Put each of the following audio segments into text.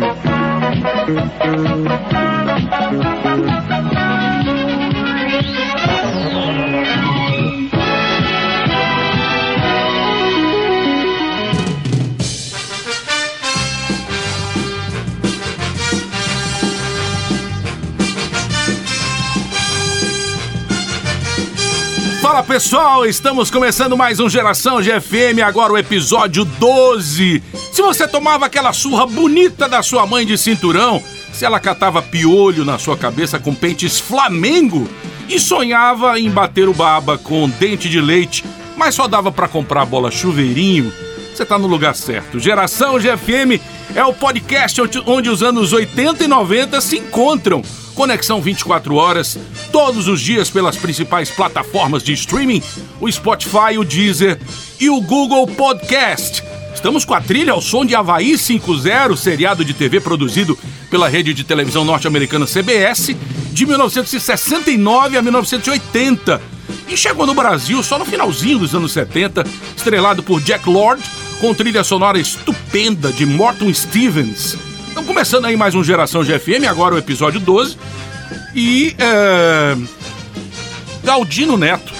Thank you. Fala pessoal, estamos começando mais um Geração GFM, agora o episódio 12. Se você tomava aquela surra bonita da sua mãe de cinturão, se ela catava piolho na sua cabeça com pentes Flamengo e sonhava em bater o baba com dente de leite, mas só dava para comprar bola chuveirinho, você tá no lugar certo. Geração GFM é o podcast onde os anos 80 e 90 se encontram. Conexão 24 horas, todos os dias pelas principais plataformas de streaming, o Spotify, o Deezer e o Google Podcast. Estamos com a trilha ao som de Havaí 50, seriado de TV produzido pela rede de televisão norte-americana CBS, de 1969 a 1980. E chegou no Brasil só no finalzinho dos anos 70, estrelado por Jack Lord, com trilha sonora estupenda de Morton Stevens. Então, começando aí mais um Geração GFM, agora o episódio 12. E. É... Galdino Neto,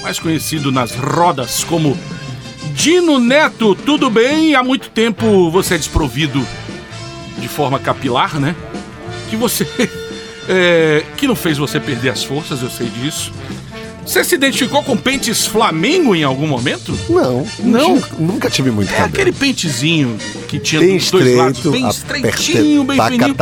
mais conhecido nas rodas como Dino Neto, tudo bem? Há muito tempo você é desprovido de forma capilar, né? Que você. É... que não fez você perder as forças, eu sei disso. Você se identificou com pentes Flamengo em algum momento? Não. Não? Nunca tive muito É aquele pentezinho que tinha bem dos dois lados, bem estreitinho, bem fininho.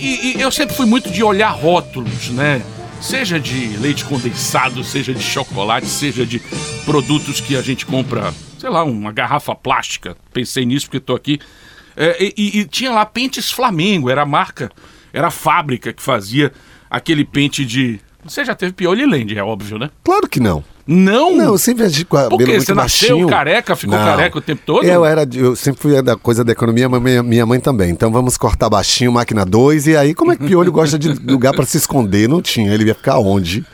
E, e eu sempre fui muito de olhar rótulos, né? Seja de leite condensado, seja de chocolate, seja de produtos que a gente compra, sei lá, uma garrafa plástica. Pensei nisso porque tô aqui. É, e, e- e tinha lá Pentes Flamengo, era a marca, era a fábrica que fazia aquele pente de. Você já teve piolho e lende, é óbvio, né? Claro que não. Não! Não, eu sempre agi com a Por quê? Você nasceu baixinho. careca, ficou Não. careca o tempo todo? Eu era, eu sempre fui da coisa da economia, mas minha, minha mãe também. Então vamos cortar baixinho, máquina 2, e aí como é que piolho gosta de lugar pra se esconder? Não tinha, ele ia ficar onde?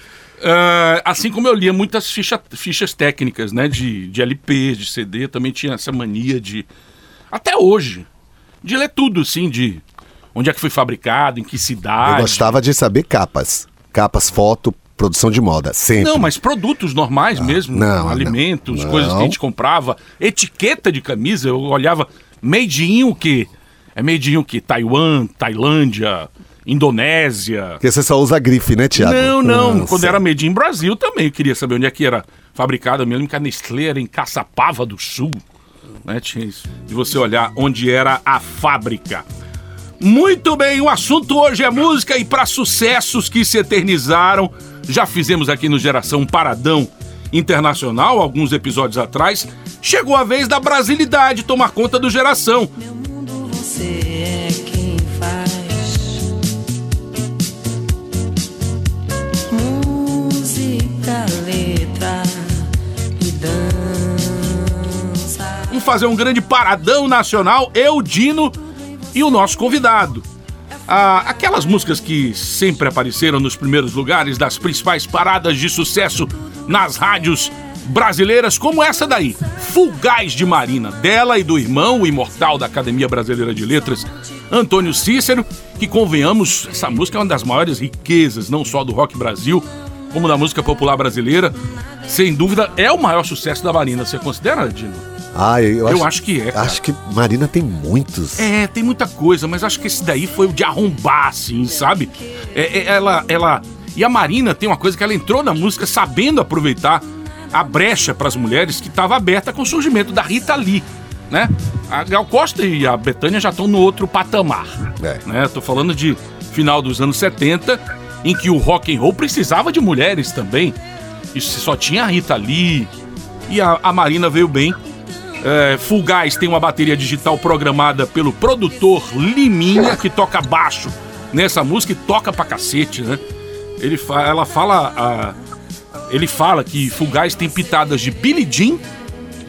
Ah, assim como eu lia muitas ficha- fichas técnicas, né? De, de LP, de CD, também tinha essa mania de. Até hoje. De ler tudo, assim, de onde é que foi fabricado, em que Eu cidade. gostava de saber capas. Capas, foto, produção de moda, sempre. Não, mas produtos normais mesmo. não, alimentos, Não. coisas que a gente comprava. Etiqueta de camisa, eu olhava. Made in o quê? É made in o quê? Taiwan, Tailândia, Indonésia. Porque você só usa grife, né, Tiago? Não, não. Ah, Quando era Made in Brasil também eu queria saber onde é que era fabricada. Eu me lembro que a Nestlé era em Caçapava do Sul. Né? Tinha isso. De você olhar onde era a fábrica. Muito bem, o assunto hoje é música e para sucessos que se eternizaram. Já fizemos aqui no Geração um Paradão Internacional, alguns episódios atrás. Chegou a vez da brasilidade tomar conta do Geração. Meu mundo você é quem faz. Música, letra e dança. Vamos fazer um grande paradão nacional, eu, Dino e o nosso convidado. Ah, aquelas músicas que sempre apareceram nos primeiros lugares das principais paradas de sucesso nas rádios brasileiras, como essa daí, Fugaz de Marina, dela e do irmão, o imortal da Academia Brasileira de Letras, Antônio Cícero, que convenhamos, essa música é uma das maiores riquezas, não só do rock Brasil, como da música popular brasileira. Sem dúvida, é o maior sucesso da Marina. Você considera, Dino? Ah, eu, Eu acho que é, cara. Acho que Marina tem muitos. É, tem muita coisa, mas acho que esse daí foi o de arrombar, assim, sabe? É, é, ela, ela. E a Marina tem uma coisa que ela entrou na música sabendo aproveitar a brecha para as mulheres que estava aberta com o surgimento da Rita Lee, né? A Gal Costa e a Betânia já estão no outro patamar, É. né? Tô falando de final dos anos 70, em que o rock and roll precisava de mulheres também. E só tinha a Rita Lee e a, a Marina veio bem. É, Fugaz tem uma bateria digital programada pelo produtor Liminha, que toca baixo nessa música e toca pra cacete, né? Ele fa ela fala. a- ele fala que Fugaz tem pitadas de Billie Jean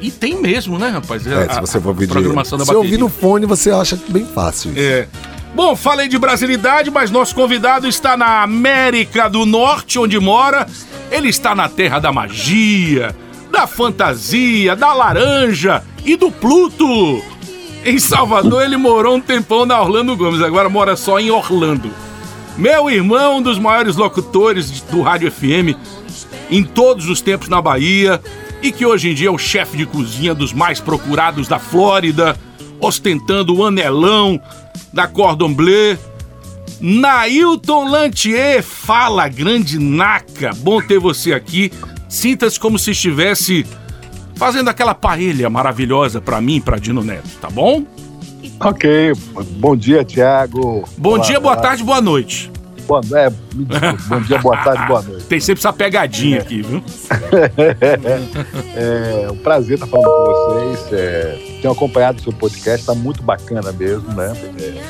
e tem mesmo, né, rapaz? É, A- se você for de... programação da Se bateria. ouvir no fone, você acha bem fácil isso. É. Bom, falei de brasilidade, mas nosso convidado está na América do Norte, onde mora. Ele está na terra da magia, da fantasia, da laranja e do Pluto. Em Salvador ele morou um tempão na Orlando Gomes, agora mora só em Orlando. Meu irmão, um dos maiores locutores do Rádio FM em todos os tempos na Bahia e que hoje em dia é o chefe de cozinha dos mais procurados da Flórida, ostentando o anelão da Cordon Bleu. Nailton Lantier, fala grande naca, bom ter você aqui. Sinta-se como se estivesse fazendo aquela paella maravilhosa pra mim, e pra Dino Neto, tá bom? Ok, bom dia, Thiago. Bom Olá, dia, boa olá. tarde, boa noite. Boa, é, me desculpe, bom dia, boa tarde, boa noite. Tem sempre essa pegadinha aqui, viu? É um prazer estar falando com vocês. É, tenho acompanhado o seu podcast, está muito bacana mesmo, né? É,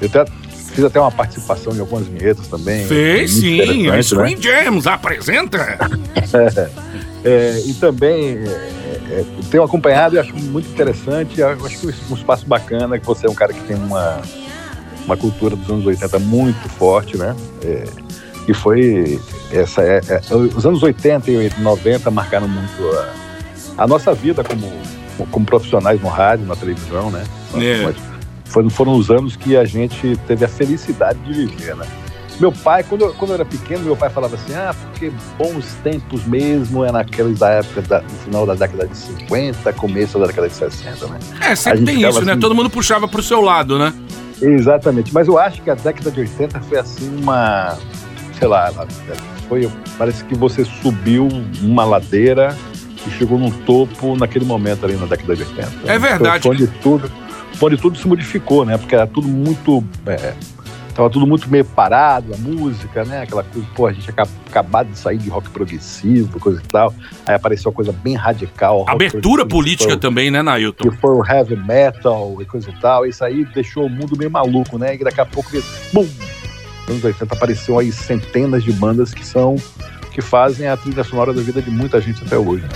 eu até, fiz até uma participação em algumas vinhetas também. Fez sim, a interessante, né? Screen Gems apresenta. É, e também é, é, tenho acompanhado e acho muito interessante. Acho que é um espaço bacana, que você é um cara que tem uma, uma cultura dos anos 80 muito forte, né? É, e foi essa é, é, os anos 80 e 90 marcaram muito a, a nossa vida como, como profissionais no rádio, na televisão, né? É. Foram, foram os anos que a gente teve a felicidade de viver, né? Meu pai, quando eu, quando eu era pequeno, meu pai falava assim: ah, porque bons tempos mesmo é naqueles da época, da, no final da década de 50, começo da década de 60, né? É, sempre tem isso, né? assim- Todo mundo puxava pro seu lado, né? Exatamente, mas eu acho que a década de 80 foi assim uma, sei lá, foi, parece que você subiu uma ladeira e chegou num topo naquele momento ali na década de 80. É verdade. Foi onde tudo, onde tudo se modificou, né? Porque era tudo muito, é, tava tudo muito meio parado, a música, né? Aquela coisa, pô, a gente tinha aca- acabado de sair de rock progressivo, coisa e tal, aí apareceu uma coisa bem radical. Abertura política foi- também, né, Nailton? que foi o heavy metal e coisa e tal. Isso aí deixou o mundo meio maluco, né? E daqui a pouco, bum! Nos anos 80 apareceu aí centenas de bandas que são que fazem a trilha sonora da vida de muita gente até hoje. Né?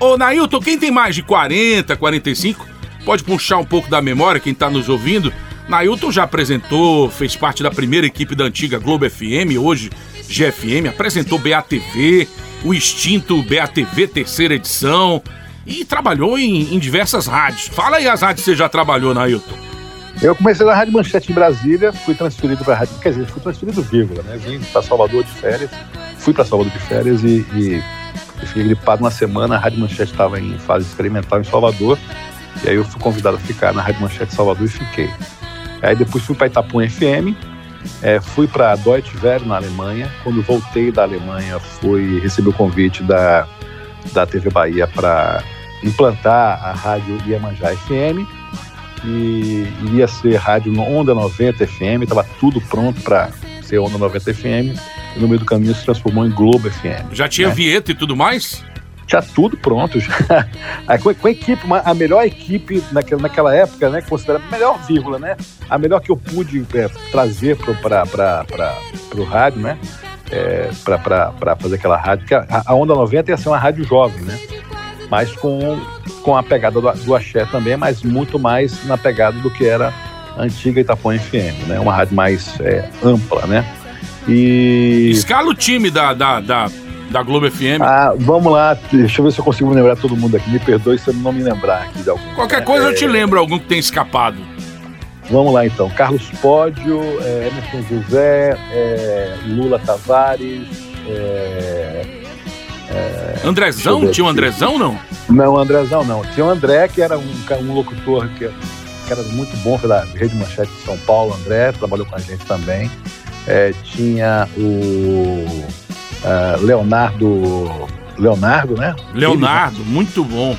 Ô, Nailton, quem tem mais de 40, 45, pode puxar um pouco da memória, quem tá nos ouvindo. Nailton já apresentou, fez parte da primeira equipe da antiga Globo FM, hoje GFM, apresentou BATV, o extinto BATV terceira edição e trabalhou em, em diversas rádios. Fala aí as rádios que você já trabalhou, Nailton. Eu comecei na Rádio Manchete em Brasília, fui transferido para a Rádio, quer dizer, fui transferido vírgula, né? Vim para Salvador de férias, fui para Salvador de férias e, e, e fiquei gripado uma semana. A Rádio Manchete estava em fase experimental em Salvador, e aí eu fui convidado a ficar na Rádio Manchete Salvador e fiquei. Aí depois fui para Itapuã FM, é, fui para Deutsche Welle na Alemanha. Quando voltei da Alemanha, fui receber o convite da, da TV Bahia para implantar a rádio Iemanjá FM e iria ser rádio Onda 90 FM, estava tudo pronto para ser Onda 90 FM, e no meio do caminho se transformou em Globo FM. Já tinha É. vinheta e tudo mais? Tinha tudo pronto já. Com, com a equipe, uma- a melhor equipe naquela, naquela época, né, considerada a melhor vírgula, né, a melhor que eu pude é, trazer para o rádio, né, é, para fazer aquela rádio, porque a, a Onda 90 ia ser uma rádio jovem, né, mas com, com a pegada do, do axé também, mas muito mais na pegada do que era a antiga Itapuã FM, né, uma rádio mais é, ampla, né, e... Escala o time da, da, da, da Globo FM. Ah, vamos lá, deixa eu ver se eu consigo lembrar todo mundo aqui. Me perdoe se eu não me lembrar aqui de algum. Qualquer coisa eu te lembro algum que tem escapado. Vamos lá então. Carlos Pódio, é, Emerson José, é, Lula Tavares. é, Andrezão? Eu ver Tinha um aqui. Andrezão, não? Não, Andrezão não. Tinha o André, que era um, um locutor que, que era muito bom pela Rede Manchete de São Paulo. André trabalhou com a gente também. É, tinha o ah, Leonardo. Leonardo, né? Leonardo, muito bom.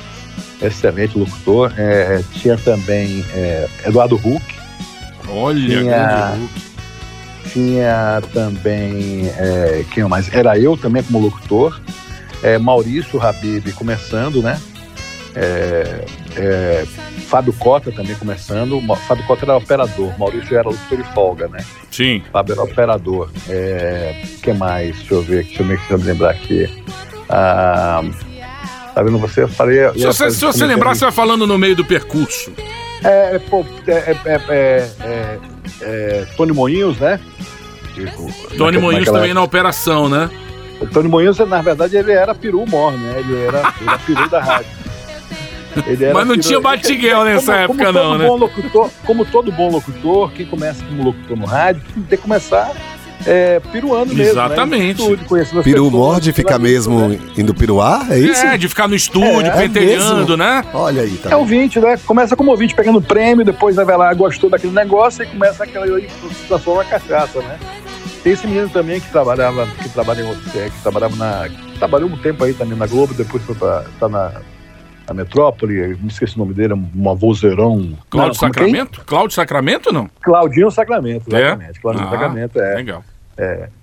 excelente locutor. É, tinha também é, Eduardo Huck, Olha, Tinha- Hulk. tinha também é, quem mais? Era eu também como locutor, é, Maurício Habib começando, né? É, é, Fábio Cota também começando. Fábio Cota era operador, Maurício era locutor de folga, né? Sim. Fábio era operador. É, que mais? Deixa eu ver, deixa eu eu me lembrar aqui. Ah, tá vendo você? Eu falei. Se você, se você lembrar, você vai falando no meio do percurso. É, pô, é, é, é, é, é, é, Tony Moinhos, né? Tony Moinhos também na operação, né? O Tony Moinhos, na verdade, ele era peru mor, né? Ele era, ele era peru da rádio. Ele era Mas não tinha Batiguel nessa Como- época, como não, todo né? Bom locutor, como todo bom locutor, quem começa como locutor no rádio, tem que começar é, piruando mesmo. Exatamente. Né? Estúdio, Peru pessoas, morde fica né? mesmo indo piruar? É isso? É, de ficar no estúdio, É, pentelhando, né? Olha aí, tá É ouvinte, né? Começa como ouvinte pegando prêmio, depois vai lá, gostou daquele negócio e começa aquela aí se transforma na cachaça, né? Tem esse menino também que trabalhava, que trabalha em outro- é, que trabalhava na. Trabalhou um tempo aí também na Globo, depois foi pra. tá na, na Metrópole, me esqueci o nome dele, uma vozeirão. Cláudio Não, quem? Sacramento? Cláudio Sacramento, não? Claudinho Sacramento, É? exatamente. Claudinho Ah, Sacramento, é. Legal.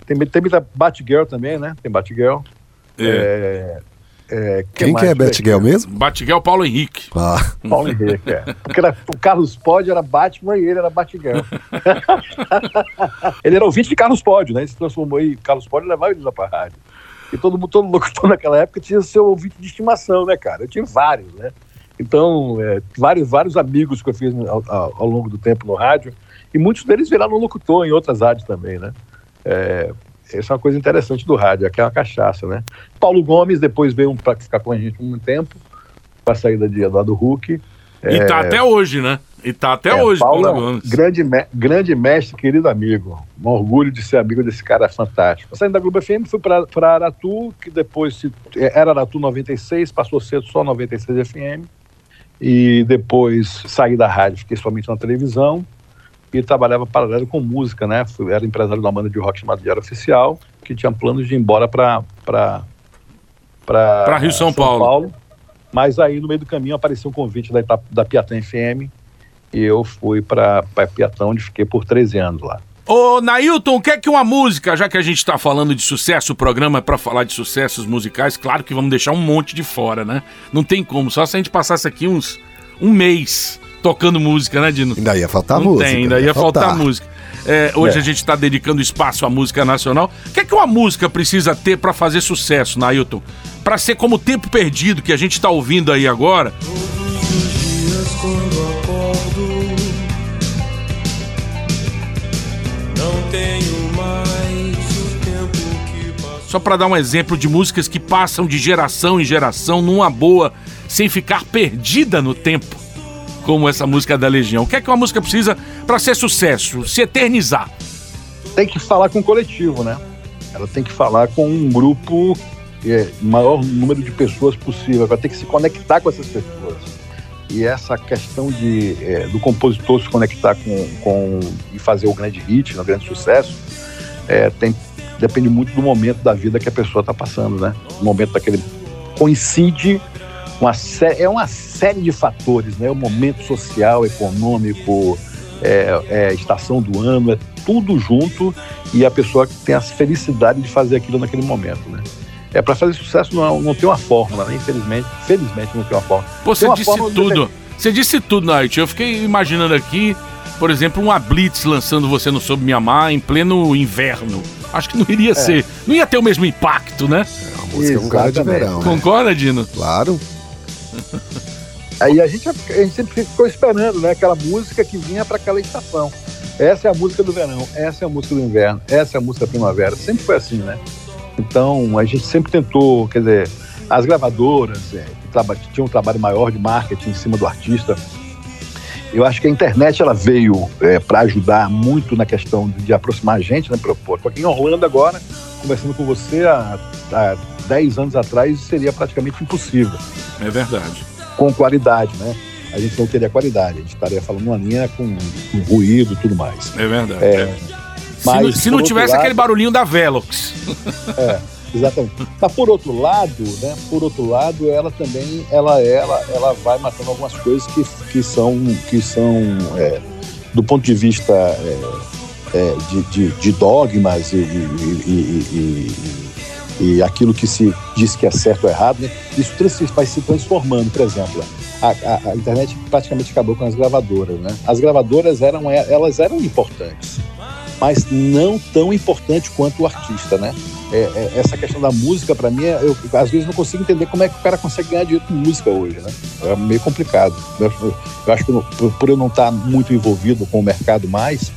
Tem, tem muita Batgirl também, né? Tem Batgirl. É. É, é, Quem que é Betgel mesmo? Batiguel Paulo Henrique. Ah, Paulo Henrique, é. Porque era, o Carlos Pod era Batman e ele era Batgirl. ele era ouvinte de Carlos Pod, né? Ele se transformou em Carlos Pod e levava ele lá pra rádio. E todo todo locutor naquela época tinha seu ouvinte de estimação, né, cara? Eu tinha vários, né? Então, é, vários, vários amigos que eu fiz ao, ao- longo do tempo no rádio, e muitos deles viraram locutor em outras rádios também, né? É, essa é uma coisa interessante do rádio, aquela cachaça, né? Paulo Gomes depois veio para ficar com a gente um tempo, com a saída de Eduardo Huck. E tá até hoje, né? E tá até É, hoje, Paulo, Paulo é grande, grande mestre, querido amigo. Um orgulho de ser amigo desse cara fantástico. Saindo da Globo FM, fui para Aratu, que depois se, era Aratu 96, passou a ser só 96 FM. E depois saí da rádio, fiquei somente na televisão e trabalhava paralelo com música, né? Fui, era empresário de uma banda de rock chamada Diário Oficial, que tinha planos de ir embora para Pra Rio São Paulo. Mas aí no meio do caminho apareceu um convite da, da Piatã FM e eu fui para Piatã, onde fiquei por 13 anos lá. Ô, Nailton, o que é que uma música, já que a gente tá falando de sucesso, o programa é pra falar de sucessos musicais, claro que vamos deixar um monte de fora, né? Não tem como, só se a gente passasse aqui uns um mês tocando música, né, Dino? ainda ia faltar Não música. tem, ainda ia faltar, música. É, hoje É. a gente está dedicando espaço à música nacional. O que é que uma música precisa ter para fazer sucesso, Nailton? Para ser como o Tempo Perdido que a gente está ouvindo aí agora. Só para dar um exemplo de músicas que passam de geração em geração numa boa, sem ficar perdida no tempo, como essa música da Legião. O que é que uma música precisa para ser sucesso, se eternizar? Tem que falar com o coletivo, né? Ela tem que falar com um grupo, é, maior número de pessoas possível. Ela tem que se conectar com essas pessoas. E essa questão de, é, do compositor se conectar com, com e fazer o grande hit, o grande sucesso, é, tem, depende muito do momento da vida que a pessoa está passando, né? O momento daquele coincide uma sé- é uma série de fatores, né? O momento social, econômico, é, é, estação do ano, é tudo junto e a pessoa tem a felicidade de fazer aquilo naquele momento, né? É para fazer sucesso não, não tem uma fórmula, né? Infelizmente, felizmente não tem uma fórmula. Pô, você uma disse forma de tudo. Você disse tudo, Night. Eu fiquei imaginando aqui, por exemplo, uma Blitz lançando você no Soube Me Amar em pleno inverno. Acho que não É. iria ser. Não ia ter o mesmo impacto, né? A música é um cara de verão, né? Concorda, Dino? Claro. Aí a gente, a gente sempre ficou esperando, né? Aquela música que vinha para aquela estação. Essa é a música do verão, essa é a música do inverno, essa é a música da primavera. Sempre foi assim, né? Então a gente sempre tentou, quer dizer, as gravadoras é, que tinham um trabalho maior de marketing em cima do artista. Eu acho que a internet ela veio para ajudar muito na questão de, de aproximar a gente, né? Propor. Aqui em Orlando agora, conversando com você há, há 10 anos atrás, seria praticamente impossível É verdade. com qualidade, né? A gente não teria qualidade, a gente estaria falando uma linha com, com ruído e tudo mais. É verdade. É, é. Se, mas, não, se por não tivesse lado- aquele barulhinho da Velox. Exatamente. Mas por outro lado, né? Por outro lado, ela também, ela, ela, ela vai matando algumas coisas que, que são, que são é, do ponto de vista é, é, de, de, de dogmas e, e, e- e- aquilo que se diz que é certo ou errado, né? Isso vai se transformando, por exemplo. A, a- a internet praticamente acabou com as gravadoras, né? As gravadoras eram, elas eram importantes. Mas não tão importante quanto o artista, né? É, é, essa questão da música, para mim, é- eu às vezes não consigo entender como é que o cara consegue ganhar dinheiro com música hoje, né? É meio complicado. Eu, eu- acho que por, por eu não estar muito envolvido com o mercado mais,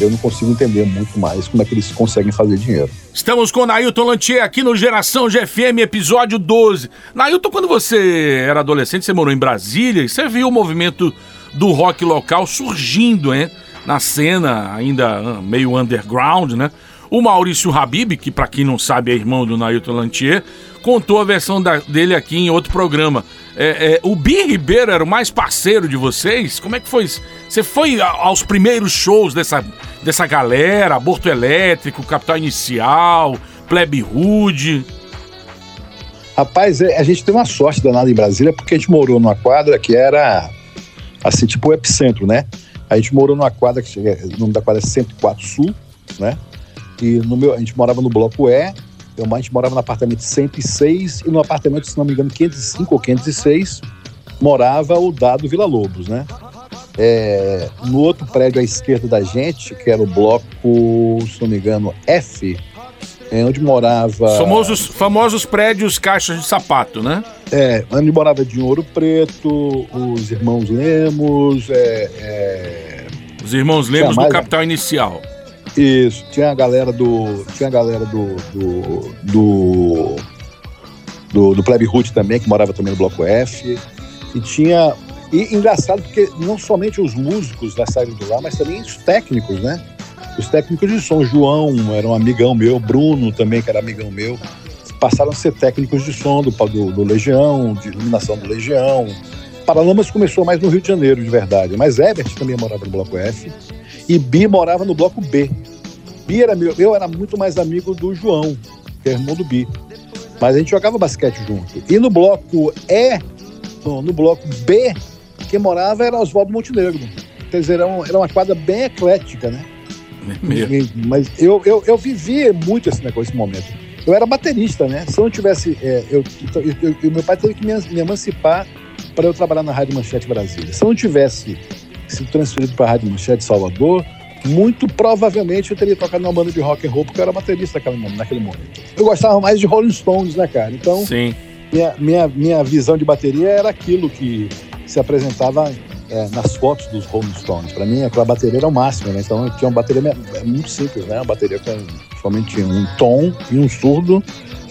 eu não consigo entender muito mais como é que eles conseguem fazer dinheiro. Estamos com o Nailton Lantier aqui no Geração GFM, episódio 12. Nailton, quando você era adolescente, você morou em Brasília e você viu o movimento do rock local surgindo, hein? Na cena ainda ah, meio underground, né? O Maurício Habib, que pra quem não sabe é irmão do Nailton Lantier, contou a versão da- dele aqui em outro programa. É, é, o Bi Ribeiro era o mais parceiro de vocês? Como é que foi? isso? Você foi aos primeiros shows dessa, dessa galera? Aborto Elétrico, Capital Inicial, Plebe Rude? Rapaz, é, a gente teve uma sorte danada em Brasília porque a gente morou numa quadra que era assim, tipo o epicentro, né? A gente morou numa quadra que chega- o nome da quadra é 104 Sul, né? E no meu, a gente morava no bloco E, eu, a gente morava no apartamento 106 e no apartamento, se não me engano, 505 ou 506, morava o Dado Vila Lobos, né? É, no outro prédio à esquerda da gente, que era o bloco, se não me engano, F, é onde morava. Famosos, famosos prédios caixas de sapato, né? É, onde morava de Ouro Preto, os irmãos Lemos, é, é, Os irmãos Lemos Tinha do mais- Capital Inicial. isso, tinha a galera do. Tinha a galera do. do. do, do, do Plebe Root também, que morava também no Bloco F. E tinha. E engraçado porque não somente os músicos da saíram de lá, mas também os técnicos, né? Os técnicos de som, João era um amigão meu, Bruno também, que era amigão meu, passaram a ser técnicos de som do, do, do Legião, de iluminação do Legião. Paralamas começou mais no Rio de Janeiro, de verdade. Mas Ebert também morava no Bloco F e Bi morava no Bloco B. Bi era meu, eu era muito mais amigo do João, que é irmão do Bi. Mas a gente jogava basquete junto. E no Bloco E, no, no Bloco B, quem morava era Oswaldo Montenegro. Quer dizer, era, era uma quadra bem eclética, né? Mesmo. E- Mas eu, eu, eu vivi muito esse negócio, esse momento. Eu era baterista, né? Se eu não tivesse. é, eu, eu- eu- eu- meu pai teve que me, me emancipar para eu trabalhar na Rádio Manchete Brasília. Se eu não tivesse sido transferido para a Rádio Manchete Salvador, muito provavelmente eu teria tocado numa banda de rock and roll, porque eu era baterista naquele, momento- naquele momento. Eu gostava mais de Rolling Stones, né, cara? Então, Sim. minha, minha, minha visão de bateria era aquilo que se apresentava é, nas fotos dos Rolling Stones. Para mim, aquela bateria era o máximo, né? Então, tinha uma bateria é muito simples, né? Uma bateria com somente um tom e um surdo,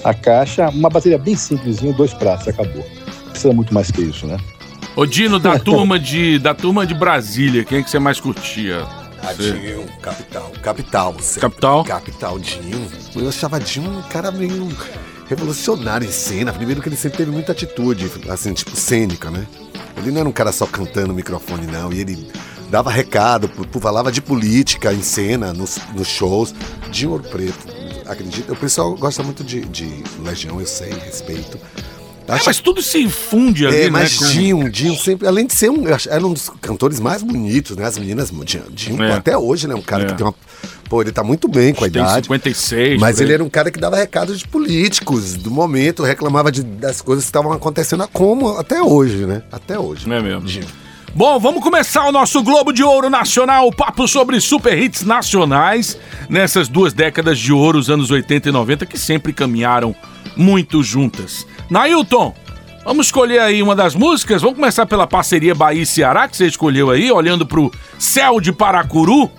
a caixa, uma bateria bem simplesinha, dois pratos, acabou. Não precisa muito mais que isso, né? Ô Dino, da turma de, da turma de Brasília, quem é que você mais curtia? Ah, Dinho, capital. Capital. sempre. Capital? Capital, Dinho. Eu achava Dinho um cara meio revolucionário em cena. Primeiro que ele sempre teve muita atitude, assim, tipo, cênica, né? Ele não era um cara só cantando no microfone, não. E ele dava recado, falava de política em cena, nos, nos shows. Dinho Ouro Preto, acredita? O pessoal gosta muito de, de Legião, eu sei, respeito. É, Acho mas tudo se funde ali, é, né? mas com- Dinho, Dinho sempre, além de ser um, era um dos cantores mais bonitos, né? As meninas, Dinho, Dinho, É. até hoje, né? Um cara É. que tem uma. Pô, ele tá muito bem com a Tem idade. 56. Mas ele era um cara que dava recados de políticos do momento, reclamava de- das coisas que estavam acontecendo como até hoje, né? Até hoje. Não é mesmo? Dinho. Bom, vamos começar o nosso Globo de Ouro Nacional, o papo sobre super hits nacionais nessas duas décadas de ouro, os anos 80 e 90, que sempre caminharam muito juntas. Nailton, vamos escolher aí uma das músicas. Vamos começar pela parceria Bahia e Ceará, que você escolheu aí, olhando pro céu de Paracuru,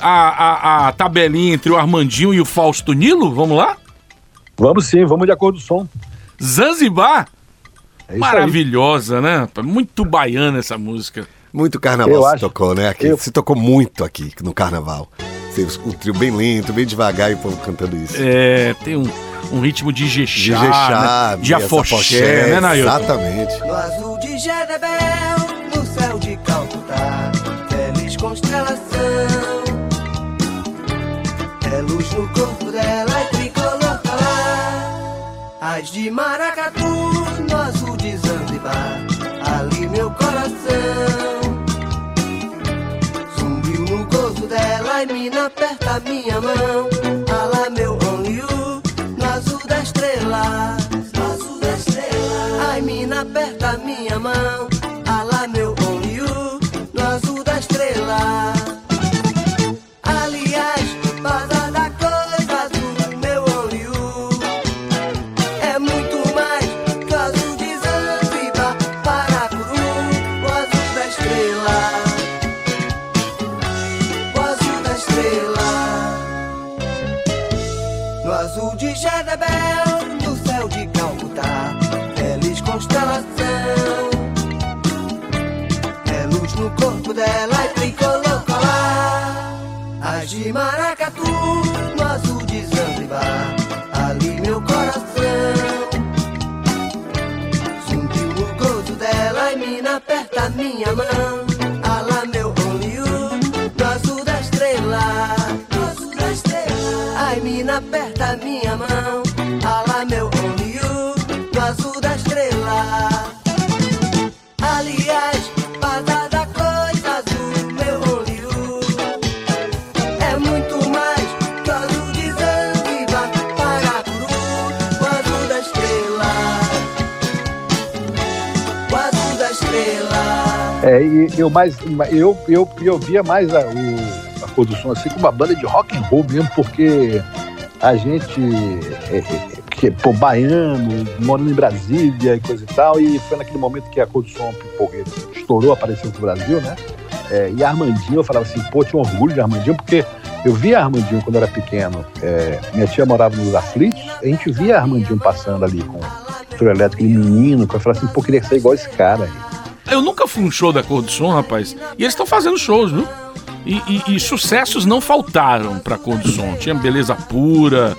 a, a, a tabelinha entre o Armandinho e o Fausto Nilo. Vamos lá? Vamos sim, vamos de acordo com o som. Zanzibar, É isso aí. maravilhosa, né? Muito baiana essa música. Muito carnaval Eu se acho- tocou, né? Aqui, eu- Se tocou muito aqui no carnaval. Você- O trio bem lento, bem devagar e o povo cantando isso. É, tem um, um ritmo de De Jexá, Jexá, né? de afoxé, né, Nailton? Exatamente. No azul de Jezebel, no céu de Calcutá, feliz constelação. É luz no corpo dela e tricolor lá. As de Maracatu, no azul de Zanzibar, ali meu coração. Zumbiu no gozo dela e mina aperta minha mão. Minha mão. Alá meu only you, no azul da estrela, no azul da estrela. Ai, mina aperta minha mão. Eu mais eu, eu, eu via mais a, o, a cor do som assim como uma banda de rock and roll mesmo, porque a gente é, é, que pô, baiano, morando em Brasília e coisa e tal, e foi naquele momento que a cor do som estourou, apareceu no Brasil, né? É, e Armandinho, eu falava assim, pô, tinha orgulho de Armandinho, porque eu via Armandinho quando era pequeno. É, minha tia morava nos Aflitos, a gente via Armandinho passando ali com o trio elétrico, aquele menino, que eu falava assim, pô, queria ser igual esse cara aí. Eu nunca fui um show da Cor do Som, rapaz. E eles estão fazendo shows, viu? E, e- e sucessos não faltaram pra Cor do Som. Tinha Beleza Pura,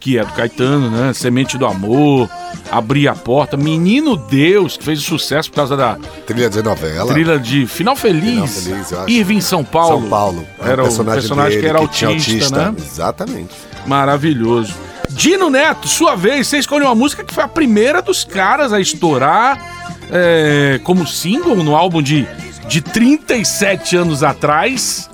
que é do Caetano, né? Semente do Amor, Abrir a Porta. Menino Deus, que fez sucesso por causa da Trilha de novela. trilha de Final Feliz. Final Feliz, eu acho. Irving São Paulo. São Paulo. Era o personagem que era tinha autista, né? Exatamente. Maravilhoso. Dino Neto, sua vez, você escolheu uma música que foi a primeira dos caras a estourar é, como single no álbum de, de 37 anos atrás,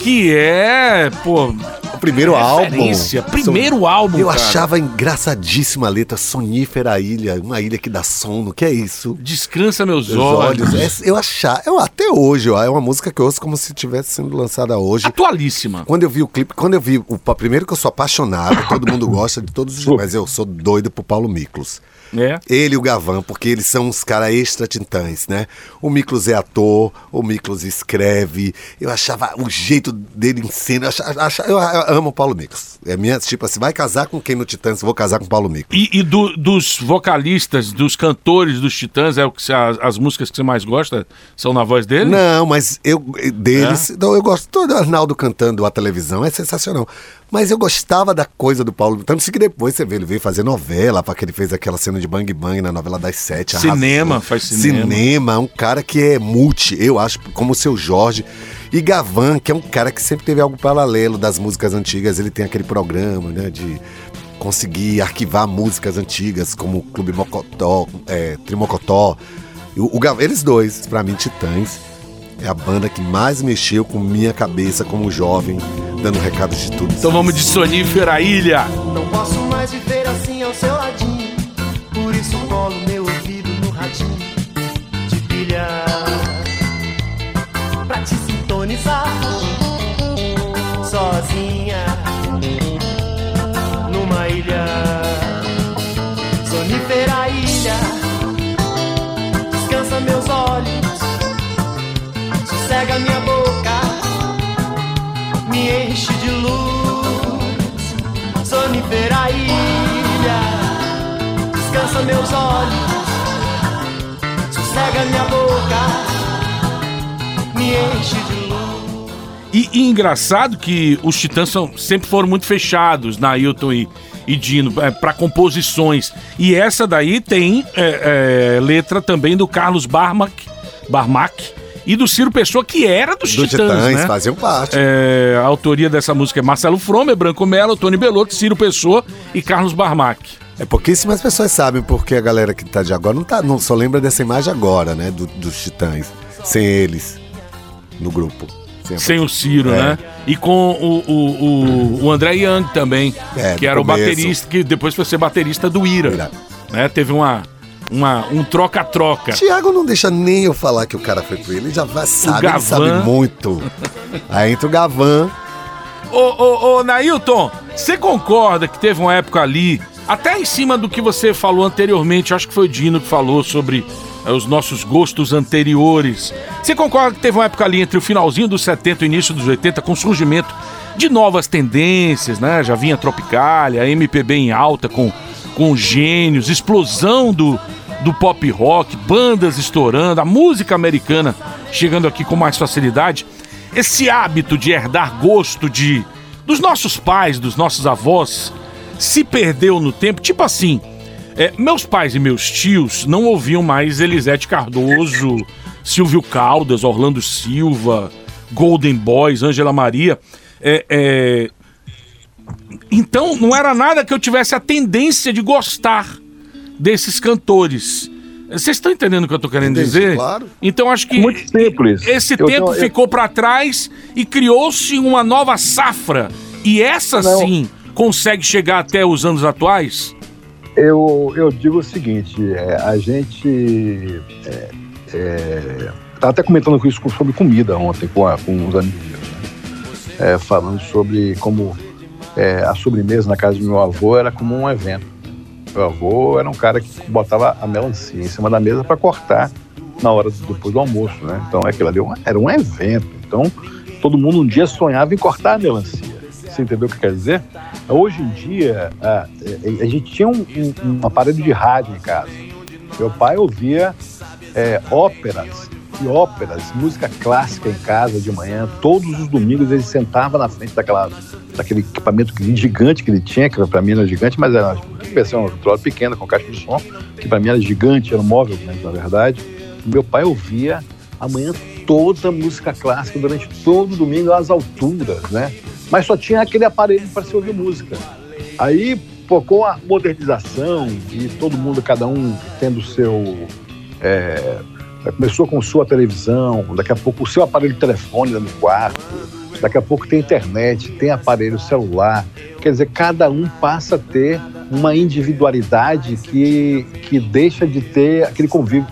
que é, pô, O primeiro álbum. primeiro álbum, Eu cara. achava engraçadíssima a letra Sonífera Ilha, uma ilha que dá sono, que é isso? Descansa meus, Meus olhos. olhos. É, eu achava, eu, até hoje, ó, é uma música que eu ouço como se tivesse sendo lançada hoje. Atualíssima. Quando eu vi o clipe, quando eu vi o primeiro que eu sou apaixonado, todo mundo gosta de todos os, mas eu sou doido pro Paulo Miklos. É. Ele e o Gavan, porque eles são uns caras extra titãs, né? O Miklos é ator, o Miklos escreve. Eu achava o jeito dele em cena. Eu, achava, achava- eu amo o Paulo Miklos. É minha, tipo assim, vai casar com quem no Titãs? Vou casar com o Paulo Miklos. E, e do- dos vocalistas, dos cantores dos Titãs, é o que as, as músicas que você mais gosta são na voz dele? Não, mas eu deles, É? não, eu gosto todo Arnaldo cantando a televisão, é sensacional. Mas eu gostava da coisa do Paulo, tanto que depois você vê, ele veio fazer novela, para que ele fez aquela cena de Bang Bang na novela das sete. Cinema, arrasou. faz cinema. Cinema, um cara que é multi, eu acho, como o seu Jorge. E Gavan, que é um cara que sempre teve algo paralelo das músicas antigas, ele tem aquele programa, né, de conseguir arquivar músicas antigas, como o Clube Mocotó, é, Trimocotó. O, o eles dois, pra mim, Titãs, é a banda que mais mexeu com minha cabeça como jovem, dando recados de tudo. Então vamos de Sonífera Ilha. Não posso mais viver assim ao seu ladinho. Por isso colo meu ouvido no radinho de pilha. Pra te sintonizar sozinha Sossega minha boca. Me enche de luz sonífera ilha. Descansa meus olhos, sossega minha boca, me enche de luz. E, e engraçado que os Titãs são, sempre foram muito fechados na Ailton e, e Dino é, para composições. E essa daí tem é, é, letra também do Carlos Barmack, Barmack e do Ciro Pessoa, que era dos Do Titãs, Titãs, né? faziam parte. É, a autoria dessa música é Marcelo Fromer, Branco Melo, Tony Belotto, Ciro Pessoa e Carlos Barmack. É pouquíssimas pessoas sabem, porque a galera que tá de agora não, tá, não só lembra dessa imagem agora, né? do- dos Titãs. Sem eles no grupo. Sem o Ciro, É. né? E com o, o, o, o André Young também, É, que era o começo. baterista, que depois foi ser baterista do Ira. Ira. Né? Teve uma, uma, um troca-troca. Tiago não deixa nem eu falar que o cara foi com ele, ele já vai, sabe, Gavan. sabe muito. Aí entra o Gavan. Ô, ô, ô, Nailton, você concorda que teve uma época ali, até em cima do que você falou anteriormente, acho que foi o Dino que falou sobre é, os nossos gostos anteriores. Você concorda que teve uma época ali entre o finalzinho dos 70 e o início dos 80 com o surgimento de novas tendências, né? Já vinha Tropicália, MPB em alta com, com gênios, explosão do, do pop rock, bandas estourando, a música americana chegando aqui com mais facilidade. Esse hábito de herdar gosto de dos nossos pais, dos nossos avós, se perdeu no tempo. Tipo assim, é, meus pais e meus tios não ouviam mais Elisete Cardoso, Silvio Caldas, Orlando Silva, Golden Boys, Ângela Maria. É, é, Então não era nada que eu tivesse a tendência de gostar desses cantores. Vocês estão entendendo o que eu tô querendo Entendi, dizer? claro. Então acho que Muito simples. esse Eu tempo eu- ficou pra trás e criou-se uma nova safra. E essa Não. sim consegue chegar até os anos atuais? Eu, eu digo o seguinte, é, a gente é, é, tava até comentando com isso sobre comida ontem com, a- com uns amigos né? É, falando sobre como é, a sobremesa na casa do meu avô era como um evento. Meu avô era um cara que botava a melancia em cima da mesa para cortar na hora do- depois do almoço, né? Então aquilo ali era um- era um evento. Então todo mundo um dia sonhava em cortar a melancia. Você entendeu o que quer dizer? Hoje em dia, a, a gente tinha um, um- um aparelho de rádio em casa. Meu pai ouvia é, óperas e óperas, música clássica em casa de manhã. Todos os domingos ele sentava na frente daquela, daquele equipamento gigante que ele tinha, que para mim era gigante, mas era uma versão troca pequena, com caixa de som, que para mim era gigante, era um móvel, né, na verdade. Meu pai ouvia a manhã toda música clássica durante todo o domingo às alturas, né? Mas só tinha aquele aparelho para se ouvir música. Aí, pô, com a modernização e todo mundo, cada um tendo seu. é, começou com sua televisão, daqui a pouco o seu aparelho de telefone lá no quarto, daqui a pouco tem internet, tem aparelho celular. Quer dizer, cada um passa a ter uma individualidade que, que deixa de ter aquele convívio,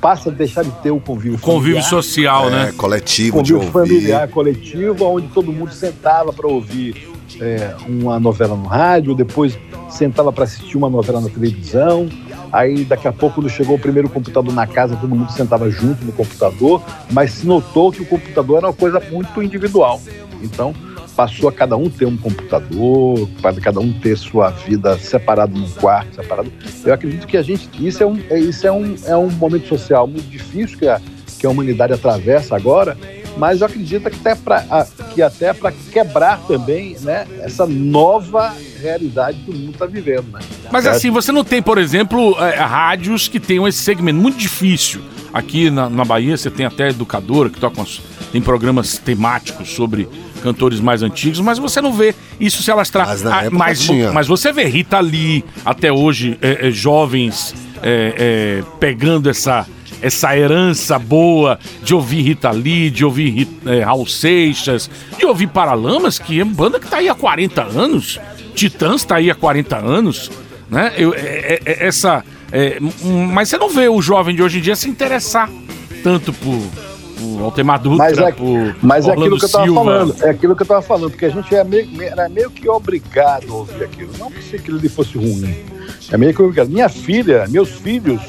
passa a deixar de ter o convívio Convívio familiar social, É, né? coletivo de convívio ouvir. familiar coletivo, onde todo mundo sentava para ouvir é, uma novela no rádio, depois sentava para assistir uma novela na televisão. Aí daqui a pouco, quando chegou o primeiro computador na casa, todo mundo sentava junto no computador, mas se notou que o computador era uma coisa muito individual. Então passou a cada um ter um computador, para cada um ter sua vida separado num quarto, separado. Eu acredito que a gente isso é um isso é um, é um momento social muito difícil que a, que a humanidade atravessa agora, mas eu acredito que até para que até para quebrar também, né, essa nova realidade que o mundo está vivendo, né? Mas assim, você não tem, por exemplo, é, rádios que tenham esse segmento muito difícil. Aqui na, na Bahia você tem até educadora que toca uns- tem programas temáticos sobre cantores mais antigos, mas você não vê isso se alastrar. Mas na Ah, época mas, tinha. mas você vê Rita Lee, até hoje, é, é, jovens é, é, pegando essa, essa herança boa de ouvir Rita Lee, de ouvir é, Raul Seixas, de ouvir Paralamas, que é uma banda que tá aí há 40 anos, Titãs tá aí há 40 anos, né? Eu, é- é- é- essa, é, m- mas você não vê o jovem de hoje em dia se interessar tanto por, por Altemar Dutra, Mas é, por mas é aquilo que eu estava Silva. falando, é aquilo que eu estava falando, porque a gente é meio, era meio que obrigado a ouvir aquilo. Não que se aquilo ali fosse ruim. É meio que obrigado. Minha filha, meus filhos,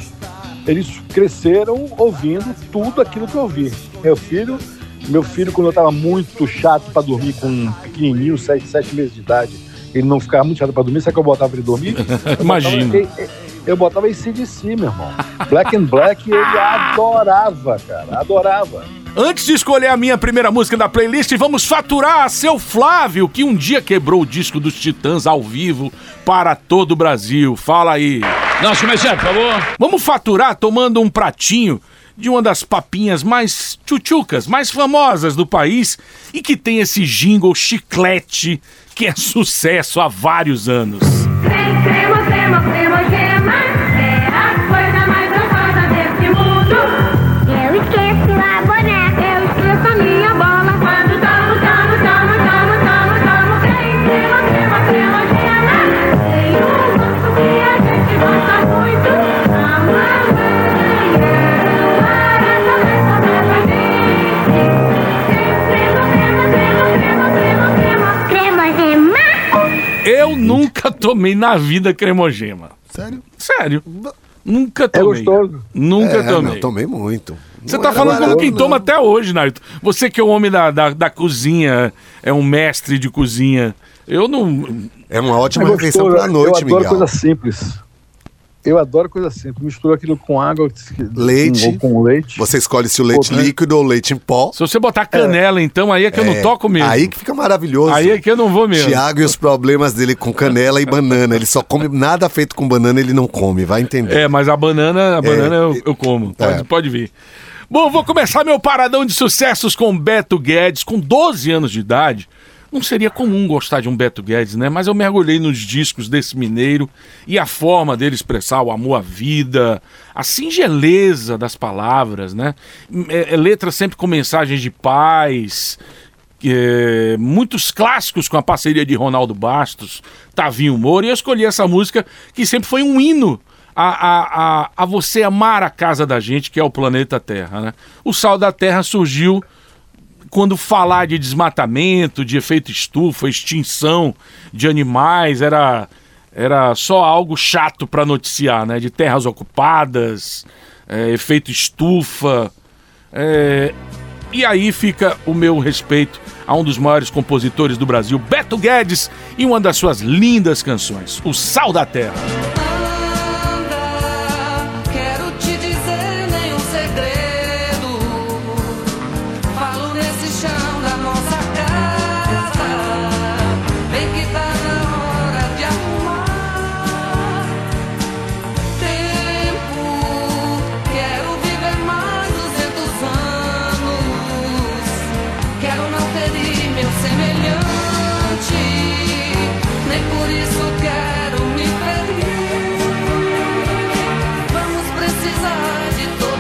eles cresceram ouvindo tudo aquilo que eu ouvi. Meu filho, meu filho, quando eu estava muito chato para dormir com um pequenininho, sete, sete meses de idade, ele não ficava muito chato para dormir, sabe que eu botava ele dormir? Eu Imagino. botava- Eu botava ACDC, meu irmão. Black and Black, ele adorava, cara, adorava. Antes de escolher a minha primeira música da playlist, vamos faturar a seu Flávio, que um dia quebrou o disco dos Titãs ao vivo para todo o Brasil. Fala aí. Nosso comerciante, por favor. Vamos faturar tomando um pratinho de uma das papinhas mais tchutchucas, mais famosas do país e que tem esse jingle chiclete que é sucesso há vários anos. Nunca tomei na vida cremogema. Sério? Sério. Nunca É tomei. gostoso. Nunca É, tomei. não, tomei muito. Você Não tá era falando como quem não. toma até hoje, Naito. Você que é o homem da, da, da cozinha, é um mestre de cozinha. Eu não. É uma ótima É refeição gostoso, pra noite, Eu adoro Miguel. coisa simples. Eu adoro coisa simples. Misturo aquilo com água, Leite. ou com leite. Você escolhe se o leite Pô, né? líquido ou leite em pó. Se você botar canela, então, aí é que eu não É, toco mesmo. Aí que fica maravilhoso. Aí é que eu não vou mesmo. Tiago e os problemas dele com canela e banana. Ele só come nada feito com banana, ele não come, vai entender. É, mas a banana, a banana eu, eu como. Pode, É. pode vir. Bom, vou começar meu paradão de sucessos com Beto Guedes, com 12 anos de idade. Não seria comum gostar de um Beto Guedes, né? Mas eu mergulhei nos discos desse mineiro e a forma dele expressar o amor à vida, a singeleza das palavras, né? É, é letra sempre com mensagens de paz, é, muitos clássicos com a parceria de Ronaldo Bastos, Tavinho Moura, e eu escolhi essa música que sempre foi um hino a, a, a, a você amar a casa da gente, que é o planeta Terra. Né? O Sal da Terra surgiu quando falar de desmatamento, de efeito estufa, extinção de animais, era, era só algo chato para noticiar, né? De terras ocupadas, é, efeito estufa. é, e aí fica o meu respeito a um dos maiores compositores do Brasil, Beto Guedes, e uma das suas lindas canções, O Sal da Terra. De todo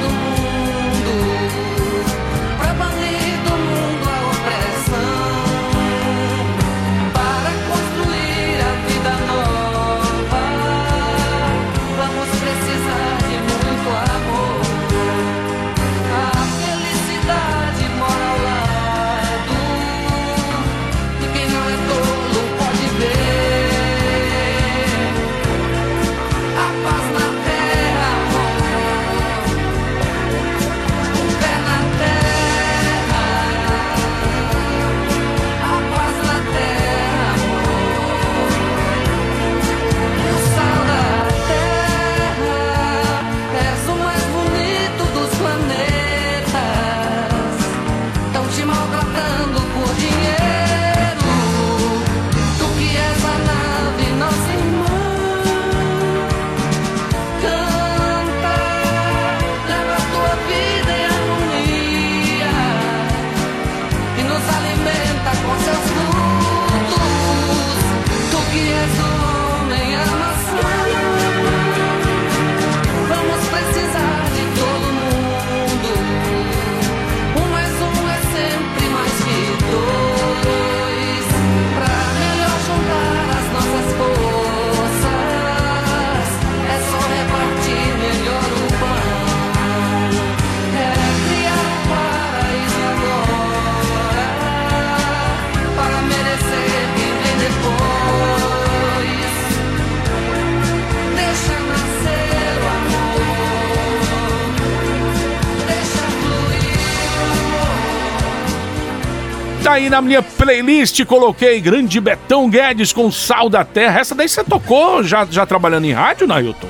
aí na minha playlist, coloquei Grande Betão Guedes com Sal da Terra. Essa daí você tocou já, já trabalhando em rádio, Nailton?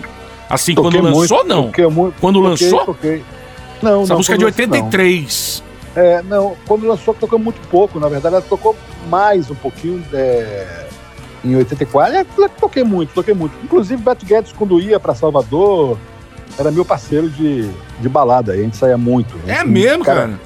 Assim, Toquei quando lançou, muito, não? toquei muito, Quando toquei, lançou? Toquei. Não, Essa não, música é de quando lançou, não. 83. É, não, quando lançou tocou muito pouco, na verdade ela tocou mais um pouquinho é, em 84. É, eu toquei muito, toquei muito. Inclusive Beto Guedes quando ia pra Salvador era meu parceiro de, de balada, a gente saía muito. É Um mesmo, cara, cara?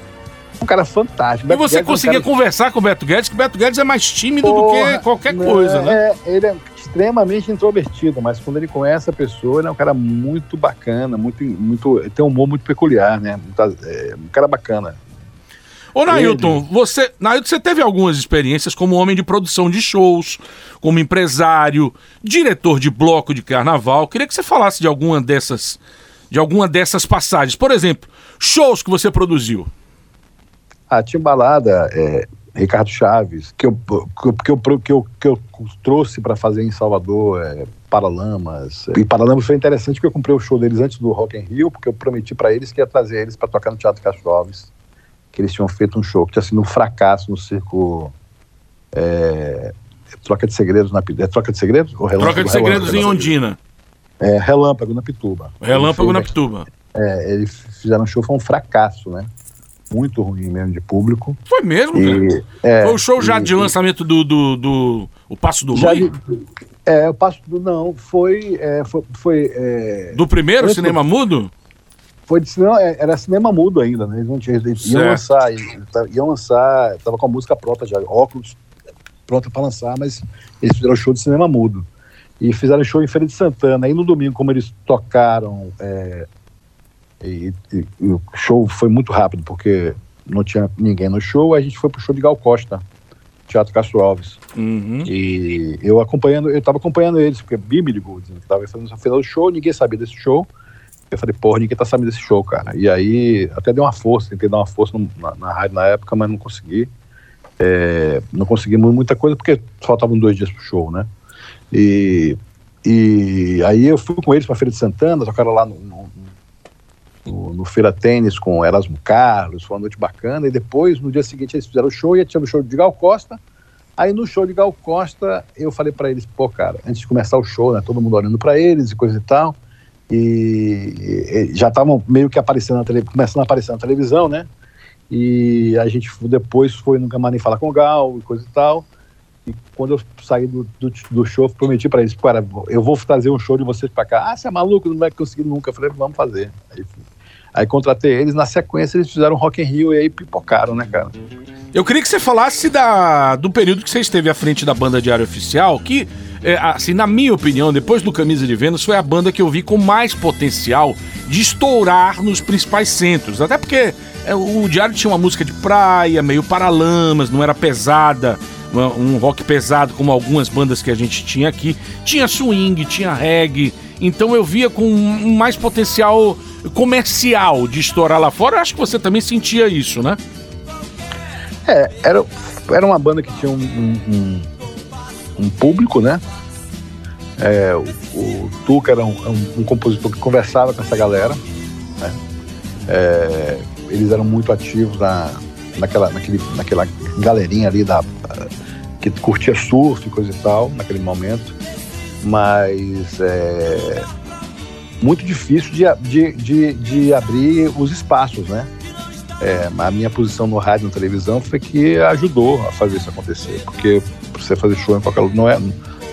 Um cara fantástico. E Beto você Guedes é um conseguia cara- conversar com o Beto Guedes, que o Beto Guedes é mais tímido do Porra, que qualquer coisa, né? É, ele é extremamente introvertido, mas quando ele conhece a pessoa, ele é um cara muito bacana, muito, muito, tem um humor muito peculiar, né? É, um cara bacana. Ô, Nailton, você, Nailton, você teve algumas experiências como homem de produção de shows, como empresário, diretor de bloco de carnaval. Queria que você falasse de alguma dessas, de alguma dessas passagens. Por exemplo, shows que você produziu. Ah, tinha balada, é, Ricardo Chaves, que eu, que eu, que eu, que eu, trouxe para fazer em Salvador, é, Paralamas. E Paralamas foi interessante porque eu comprei o show deles antes do Rock in Rio, porque eu prometi para eles que ia trazer eles para tocar no Teatro Castro Alves, que eles tinham feito um show que tinha sido um fracasso no circo é, Troca de Segredos na Pituba. É Troca de Segredos? Ou Relâmpago? Troca de segredos em Relâmpago. Ondina. É, Relâmpago na Pituba. Relâmpago na Pituba. É, eles fizeram um show, foi um fracasso, né? Muito ruim mesmo de público. Foi mesmo? E, é, Foi o show já e- de lançamento do, do, do- O Passo do Lui? é, o passo do não, foi. É, foi, foi, é, Do primeiro Esse- cinema mudo? foi de cinema, é, era cinema mudo ainda, né? Eles não tinham. Eles iam lançar, iam lançar, tava com a música pronta já, óculos pronta para lançar, mas eles fizeram show de cinema mudo. E fizeram show em Feira de Santana. Aí no domingo, como eles tocaram, é, e, e- e o show foi muito rápido, porque não tinha ninguém no show, a gente foi pro show de Gal Costa, Teatro Castro Alves. Uhum. E eu acompanhando, eu tava acompanhando eles, porque me ligou, dizendo que tava fazendo fez o show, ninguém sabia desse show. Eu falei, porra, ninguém tá sabendo desse show, cara. E aí até deu uma força, tentei dar uma força no- na, na rádio na época, mas não consegui. É, não consegui mu- muita coisa porque faltavam dois dias pro show, né? E, e aí eu fui com eles pra Feira de Santana, tocaram lá no, no, no- no Feira Tênis com Erasmo Carlos, foi uma noite bacana. E depois, no dia seguinte, eles fizeram o show e tinha o show de Gal Costa. Aí no show de Gal Costa, eu falei pra eles, pô, cara, antes de começar o show, né, todo mundo olhando pra eles e coisa e tal, e, e já estavam meio que aparecendo na tele, começando a aparecer na televisão, né? E a gente depois foi no camarim falar com o Gal e coisa e tal. E quando eu saí do, do, do show, prometi pra eles, cara, eu vou trazer um show de vocês pra cá. Ah, você é maluco, não vai conseguir nunca. Eu falei, vamos fazer. Aí, aí contratei eles, na sequência eles fizeram Rock in Rio e aí pipocaram, né, cara? Eu queria que você falasse da, do período que você esteve à frente da banda Diário Oficial, que, é, assim, na minha opinião, depois do Camisa de Vênus, foi a banda que eu vi com mais potencial de estourar nos principais centros. Até porque é, o Diário tinha uma música de praia, meio paralamas, não era pesada, um rock pesado como algumas bandas que a gente tinha aqui. Tinha swing, tinha reggae. Então eu via com mais potencial comercial de estourar lá fora. Eu acho que você também sentia isso, né? É, era, era uma banda que tinha um, um- um- um público, né? É, o, o Tuca era um, um- um compositor que conversava com essa galera, né? É, eles eram muito ativos na, naquela, naquele, naquela galerinha ali da, que curtia surf e coisa e tal, naquele momento. Mas é muito difícil de, de, de, de abrir os espaços, né? É, a minha posição no rádio e na televisão foi que ajudou a fazer isso acontecer, porque você fazer show em qualquer lugar não é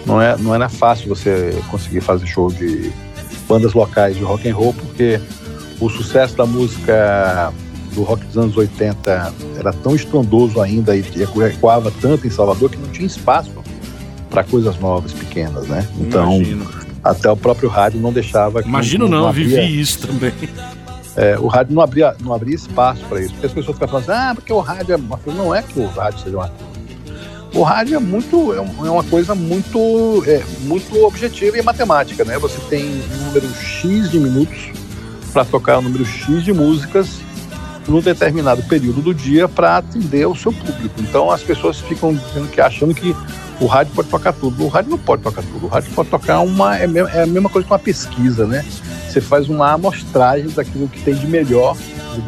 não é não era fácil você conseguir fazer show de bandas locais de rock and roll, porque o sucesso da música do rock dos anos 80 era tão estrondoso ainda e ecoava tanto em Salvador que não tinha espaço para coisas novas, pequenas, né? Então, Imagino. Até o próprio rádio não deixava que Imagino não, abria- vivi isso também. é, o rádio não abria, não abria espaço para isso. Porque as pessoas ficam falando assim, ah, porque o rádio é. Não é que o rádio seja uma coisa. O rádio é muito é é uma coisa muito é, muito objetiva e matemática, né? Você tem um número X de minutos para tocar um número X de músicas num determinado período do dia para atender o seu público. Então as pessoas ficam dizendo que achando que o rádio pode tocar tudo. O rádio não pode tocar tudo. O rádio pode tocar uma é, é a mesma coisa que uma pesquisa, né? Você faz uma amostragem daquilo que tem de melhor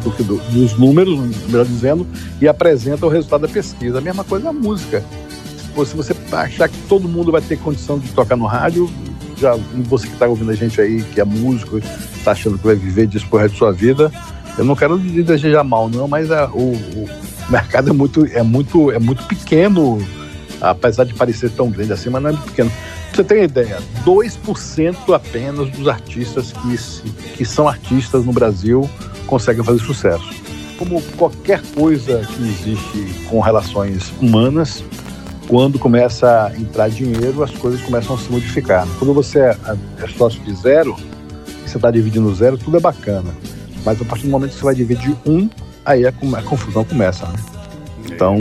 do, do- dos números, melhor dizendo, e apresenta o resultado da pesquisa. A mesma coisa a música. Se você achar que todo mundo vai ter condição de tocar no rádio, já você que está ouvindo a gente aí, que é músico, está achando que vai viver disso por resto de sua vida, eu não quero desejar mal, não, mas é, o, o mercado é muito, é muito, é muito pequeno, apesar de parecer tão grande assim, mas não é pequeno. Você ter uma ideia, 2% apenas dos artistas que, que são artistas no Brasil conseguem fazer sucesso. Como qualquer coisa que existe com relações humanas, quando começa a entrar dinheiro, as coisas começam a se modificar. Quando você é, é sócio de zero, você está dividindo zero, tudo é bacana. Mas a partir do momento que você vai dividir um, aí a, a confusão começa. Né? Então,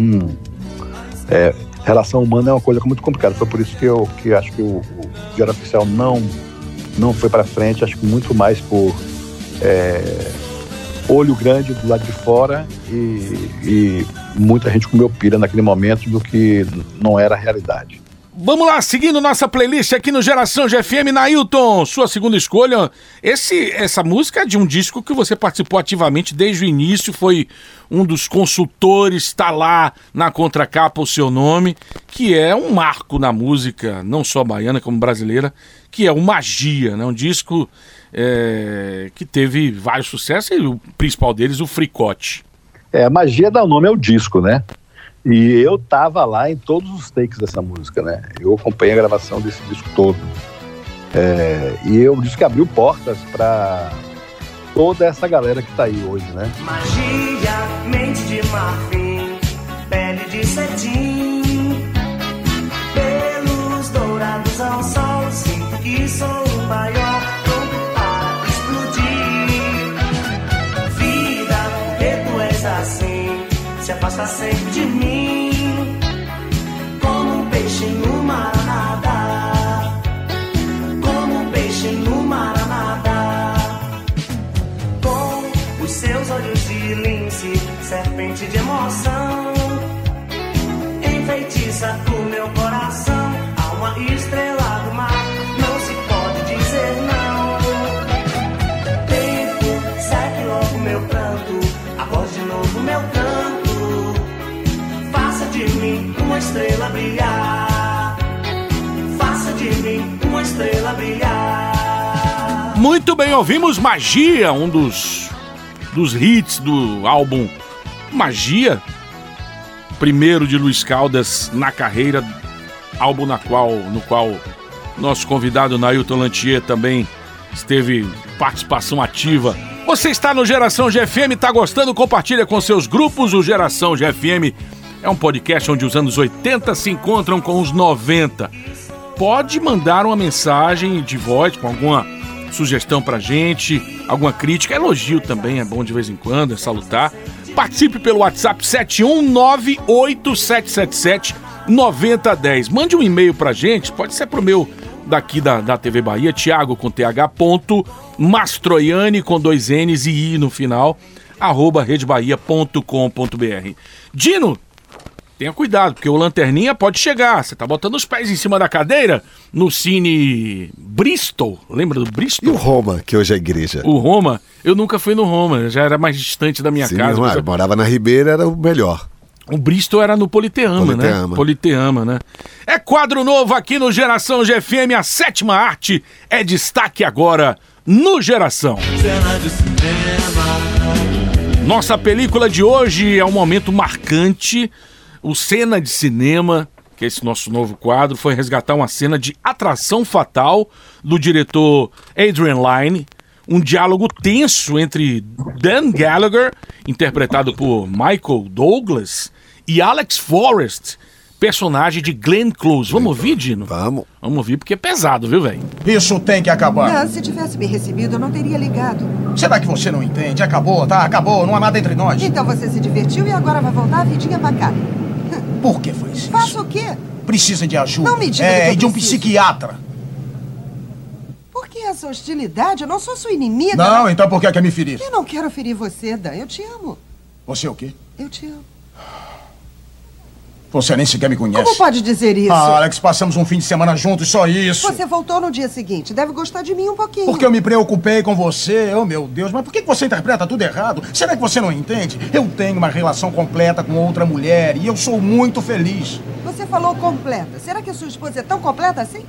é, relação humana é uma coisa muito complicada. Foi por isso que eu que acho que o, o Diário Oficial não, não foi para frente. Acho que muito mais por é, olho grande do lado de fora e, e muita gente comeu pira naquele momento do que não era a realidade. Vamos lá, seguindo nossa playlist aqui no Geração GFM, Nailton, sua segunda escolha. Esse, essa música é de um disco que você participou ativamente desde o início, foi um dos consultores, está lá na contracapa o seu nome, que é um marco na música, não só baiana como brasileira, que é o Magia, né? um disco é, que teve vários sucessos e o principal deles, o Fricote. É, magia dá o nome ao disco, né? E eu tava lá em todos os takes dessa música, né? Eu acompanhei a gravação desse disco todo. É, e eu disse que abriu portas para toda essa galera que tá aí hoje, né? Magia, mente de marfim, pele de cetim, pelos dourados ao sol, sinto que sou o maior, afasta sempre de mim, estrela brilhar. Faça de mim uma estrela brilhar. Muito bem, ouvimos Magia, um dos, dos hits do álbum Magia, primeiro de Luiz Caldas na carreira, álbum na qual, no qual nosso convidado Nailton Lantier também esteve participação ativa. Você está no Geração GFM, está gostando? Compartilha com seus grupos. O Geração GFM é um podcast onde os anos 80 se encontram com os 90 pode mandar uma mensagem de voz com alguma sugestão pra gente, alguma crítica, elogio também é bom de vez em quando, é salutar. Participe pelo WhatsApp 71987779010. Mande um e-mail pra gente, pode ser pro meu daqui da, da TV Bahia, Thiago com TH, ponto, Mastroianni com dois N's e I no final, arroba redebahia.com.br. Dino, Tenha cuidado, porque o Lanterninha pode chegar. Você tá botando os pés em cima da cadeira no Cine Bristol. Lembra do E Bristol? o Roma, que hoje é igreja? O Roma. Eu nunca fui no Roma, já era mais distante da minha Sim, casa. mas mas morava na Ribeira, era o melhor. o Bristol era no Politeama, né? Politeama. Politeama, né? É quadro novo aqui no Geração GFM. A sétima arte é destaque agora no Geração. Nossa película de hoje é um momento marcante. O Cena de Cinema, que é esse nosso novo quadro, foi resgatar uma cena de atração fatal do diretor Adrian Lyne. Um diálogo tenso entre Dan Gallagher, interpretado por Michael Douglas, e Alex Forrest, personagem de Glenn Close. Vamos ouvir, Dino? Vamos. Vamos ouvir porque é pesado, viu, velho? Isso tem que acabar. Ah, se tivesse me recebido, eu não teria ligado. Será que você não entende? Acabou, tá? Acabou, não há nada entre nós. Então você se divertiu e agora vai voltar a vidinha pra cá. Por que faz isso? Faça o quê? Precisa de ajuda. Não me diga É, que eu e de um preciso. psiquiatra. Por que essa hostilidade? Eu não sou sua inimiga. Não, então por que quer me ferir? Eu não quero ferir você, Dan. Eu te amo. Você é o quê? Eu te amo. Você nem sequer me conhece. Como pode dizer isso? Ah, Alex, passamos um fim de semana juntos, só isso. Você voltou no dia seguinte. Deve gostar de mim um pouquinho. Porque eu me preocupei com você, oh meu Deus, mas por que você interpreta tudo errado? Será que você não entende? Eu tenho uma relação completa com outra mulher e eu sou muito feliz. Você falou completa. Será que a sua esposa é tão completa assim?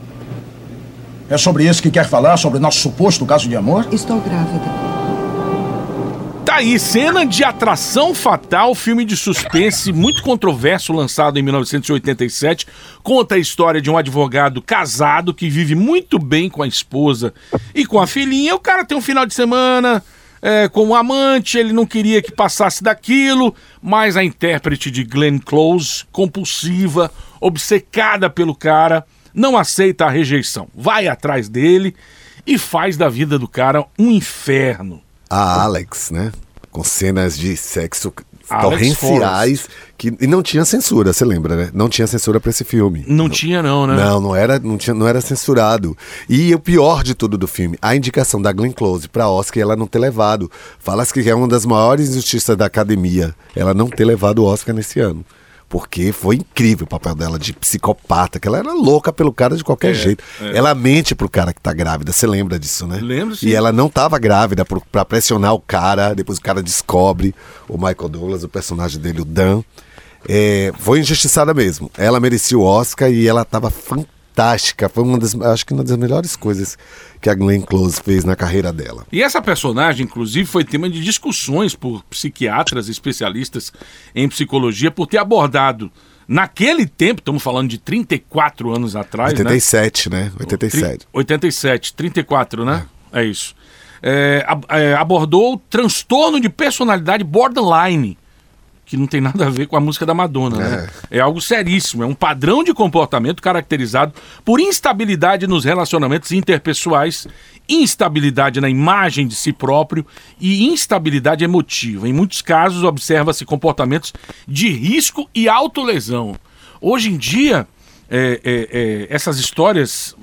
É sobre isso que quer falar, sobre o nosso suposto caso de amor? Estou grávida. Aí, cena de atração fatal, filme de suspense muito controverso, lançado em 1987. Conta a história de um advogado casado que vive muito bem com a esposa e com a filhinha. O cara tem um final de semana é, com um amante, ele não queria que passasse daquilo, mas a intérprete de Glenn Close, compulsiva, obcecada pelo cara, não aceita a rejeição. Vai atrás dele e faz da vida do cara um inferno. A Alex, né? Com cenas de sexo torrenciais. Que, e não tinha censura, você lembra, né? Não tinha censura pra esse filme. Não tinha não, né? Não, não era, não, tinha, não era censurado. E o pior de tudo do filme, a indicação da Glenn Close pra Oscar ela não ter levado. Fala-se que é uma das maiores injustiças da academia, ela não ter levado o Oscar nesse ano. Porque foi incrível o papel dela de psicopata, que ela era louca pelo cara de qualquer É, jeito. é. Ela mente pro cara que tá grávida, você lembra disso, né? Lembro, sim. E ela não tava grávida pro- pra pressionar o cara, depois o cara descobre o Michael Douglas, o personagem dele, o Dan. É, foi injustiçada mesmo. Ela merecia o Oscar e ela tava fantástica. Foi uma das, acho que uma das melhores coisas que a Glenn Close fez na carreira dela. E essa personagem, inclusive, foi tema de discussões por psiquiatras e especialistas em psicologia por ter abordado, naquele tempo, estamos falando de 34 anos atrás, né? 87, né? 87. Tri- 87, 34, né? É, isso. É, ab- é, abordou transtorno de personalidade borderline, que não tem nada a ver com a música da Madonna, né? É algo seríssimo, é um padrão de comportamento caracterizado por instabilidade nos relacionamentos interpessoais, instabilidade na imagem de si próprio e instabilidade emotiva. Em muitos casos, observa-se comportamentos de risco e autolesão. Hoje em dia, é, é, é, essas histórias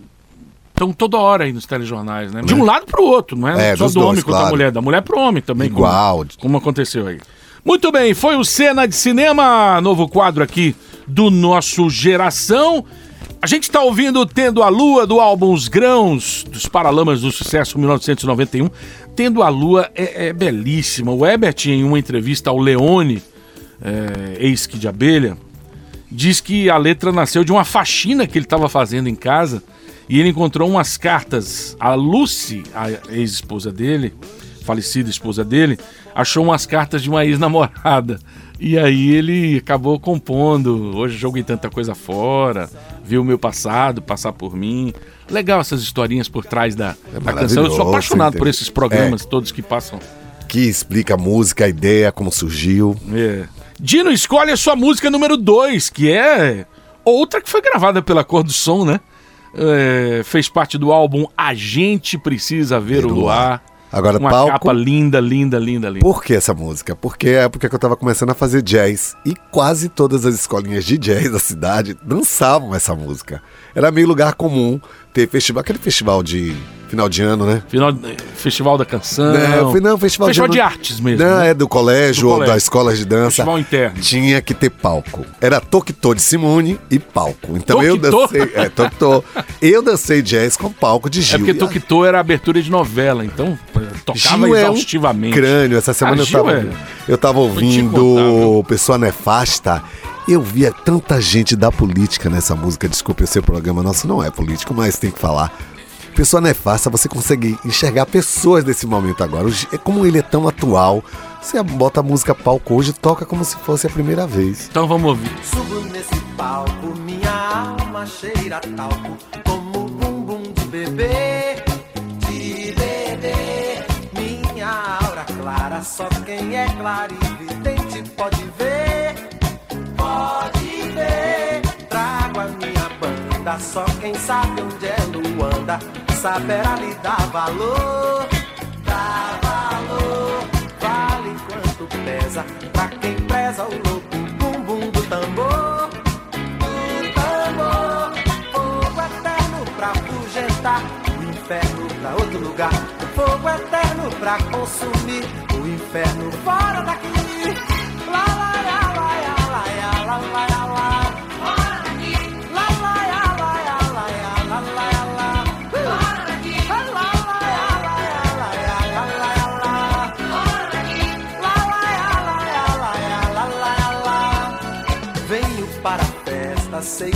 estão toda hora aí nos telejornais, né? De um lado para o outro, não é, É, só do homem dois, contra a claro. mulher, da mulher para o homem também. como- Igual. como aconteceu aí. Muito bem, foi o Cena de Cinema, novo quadro aqui do nosso Geração. A gente está ouvindo Tendo a Lua do álbum Os Grãos, dos Paralamas do Sucesso 1991. Tendo a Lua é, é belíssima. O Ebert, em uma entrevista ao Leone, é, ex-que de abelha, diz que a letra nasceu de uma faxina que ele estava fazendo em casa e ele encontrou umas cartas. A Lucy, a ex-esposa dele, falecida esposa dele, achou umas cartas de uma ex-namorada. E aí ele acabou compondo. Hoje joguei tanta coisa fora, viu o meu passado passar por mim. Legal essas historinhas por trás da, da canção. Eu sou apaixonado por esses programas todos que passam. Que explica a música, a ideia, como surgiu. É. Dino, escolhe a sua música número 2, que é outra que foi gravada pela Cor do Som, né? É, fez parte do álbum A Gente Precisa Ver o Luar. Agora, Uma palco- capa linda, linda, linda, linda. Por que essa música? Porque é a época que eu tava começando a fazer jazz e quase todas as escolinhas de jazz da cidade dançavam essa música. Era meio lugar comum ter festival, aquele festival de final de ano, né? Final, Festival da Canção. Não, foi- não, festival, Festival de ano- artes mesmo. Não, né? é do colégio Do ou colégio. das escolas de dança. Festival interno. Tinha que ter palco. Era Toquitô de Simone e palco. Então eu dancei. É, Toquitô. eu dancei jazz com palco de É Gil. porque E a- Toquitô era abertura de novela, então é, tocava Gil é um exaustivamente. crânio. Essa semana Ah, eu tava, é- eu tava ouvindo Pessoa Nefasta. Eu via tanta gente da política nessa música. Desculpe, esse programa nosso não é político, mas tem que falar. Pessoa Nefasta, você consegue enxergar pessoas desse momento agora. É como ele é tão atual. Você bota a música palco hoje, toca como se fosse a primeira vez. Então vamos ouvir. Subo nesse palco, minha alma cheira talco, como um bumbum de bebê, de bebê. Minha aura clara, só quem é clarividente pode ver, pode ver. Trago a minha banda, só quem sabe onde é Luanda, saberá lhe dar valor, dar valor. Vale quanto pesa, pra quem preza o louco bumbum do tambor, do tambor. Fogo eterno pra afugentar, o inferno pra outro lugar. Fogo eterno pra consumir, o inferno fora daqui. Lá, lá, lá, lá, lá, lá, lá, lá, lá.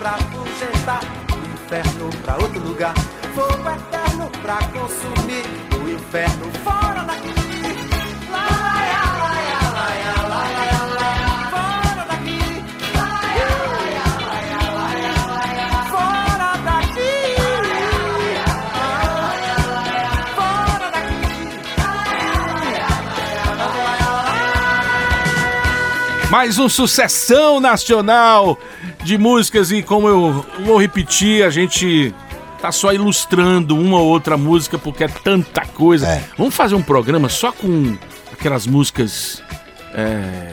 pra fugestar, inferno pra outro lugar, fogo eterno pra consumir, o inferno fora daqui. Lá, lá, lá, lá, lá, fora daqui. lá, lá, lá, fora daqui. lá, lá, lá, fora daqui. Mais um sucessão nacional de músicas e como eu vou repetir, a gente tá só ilustrando uma ou outra música porque é tanta coisa. Vamos fazer um programa só com aquelas músicas é,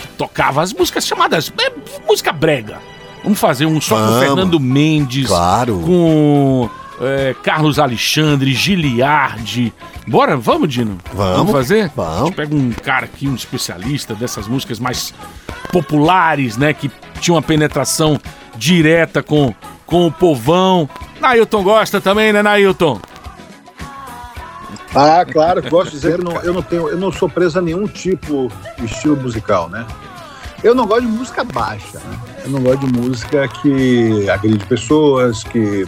que tocava, as músicas chamadas é, música brega. Vamos fazer um só com Vamos. Fernando Mendes, Claro. com é, Carlos Alexandre, Giliardi. Bora, vamos, Dino? Vamos. fazer? Vamos. A gente pega um cara aqui, um especialista dessas músicas mais populares, né? Que tinha uma penetração direta com, com o povão. Nailton gosta também, né, Nailton? Ah, claro, gosto de dizer que não- eu não tenho, eu não sou preso a nenhum tipo de estilo musical, né? Eu não gosto de música baixa, né? Eu não gosto de música que agride pessoas, que,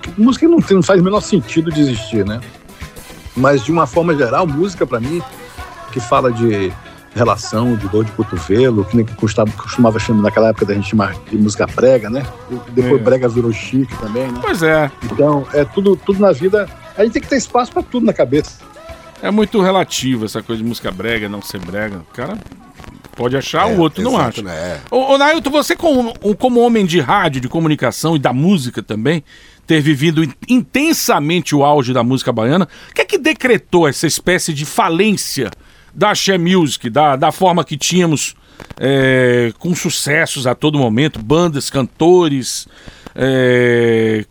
que música que não, não faz o menor sentido de existir, né? Mas de uma forma geral, música pra mim que fala de relação, de dor de cotovelo, que nem que costumava, chamar naquela época da gente chamar de música brega, né? E depois É. brega virou chique também, né? Pois é. Então, é tudo, tudo na vida. A gente tem que ter espaço pra tudo na cabeça. É muito relativo essa coisa de música brega, não ser brega. O cara pode achar, o outro não exato, acha. né? Ô, ô Nailton, você como, como homem de rádio, de comunicação e da música também, ter vivido in- intensamente o auge da música baiana, o que é que decretou essa espécie de falência da Axé Music, da, da forma que tínhamos é, com sucessos a todo momento, bandas, cantores, é,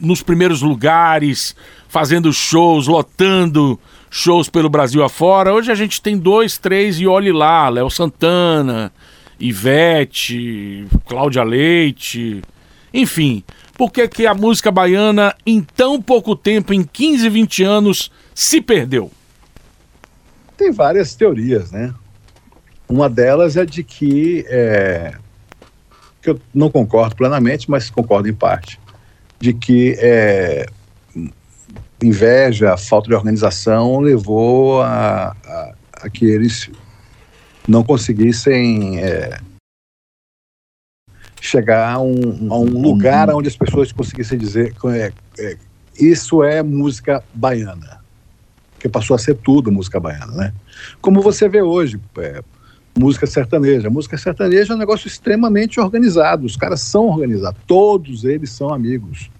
nos primeiros lugares, fazendo shows, lotando shows pelo Brasil afora. Hoje a gente tem dois, três e olhe lá, Léo Santana, Ivete, Cláudia Leite, enfim. Por que, que a música baiana, em tão pouco tempo, em 15, 20 anos, se perdeu? Tem várias teorias, né? Uma delas é de que, é, que eu não concordo plenamente, mas concordo em parte, de que é, inveja, falta de organização levou a, a, a que eles não conseguissem é, chegar a um, a um lugar onde as pessoas conseguissem dizer é, é, isso é música baiana que passou a ser tudo música baiana, né? Como você vê hoje, é, música sertaneja. Música sertaneja é um negócio extremamente organizado. Os caras são organizados, todos eles são amigos.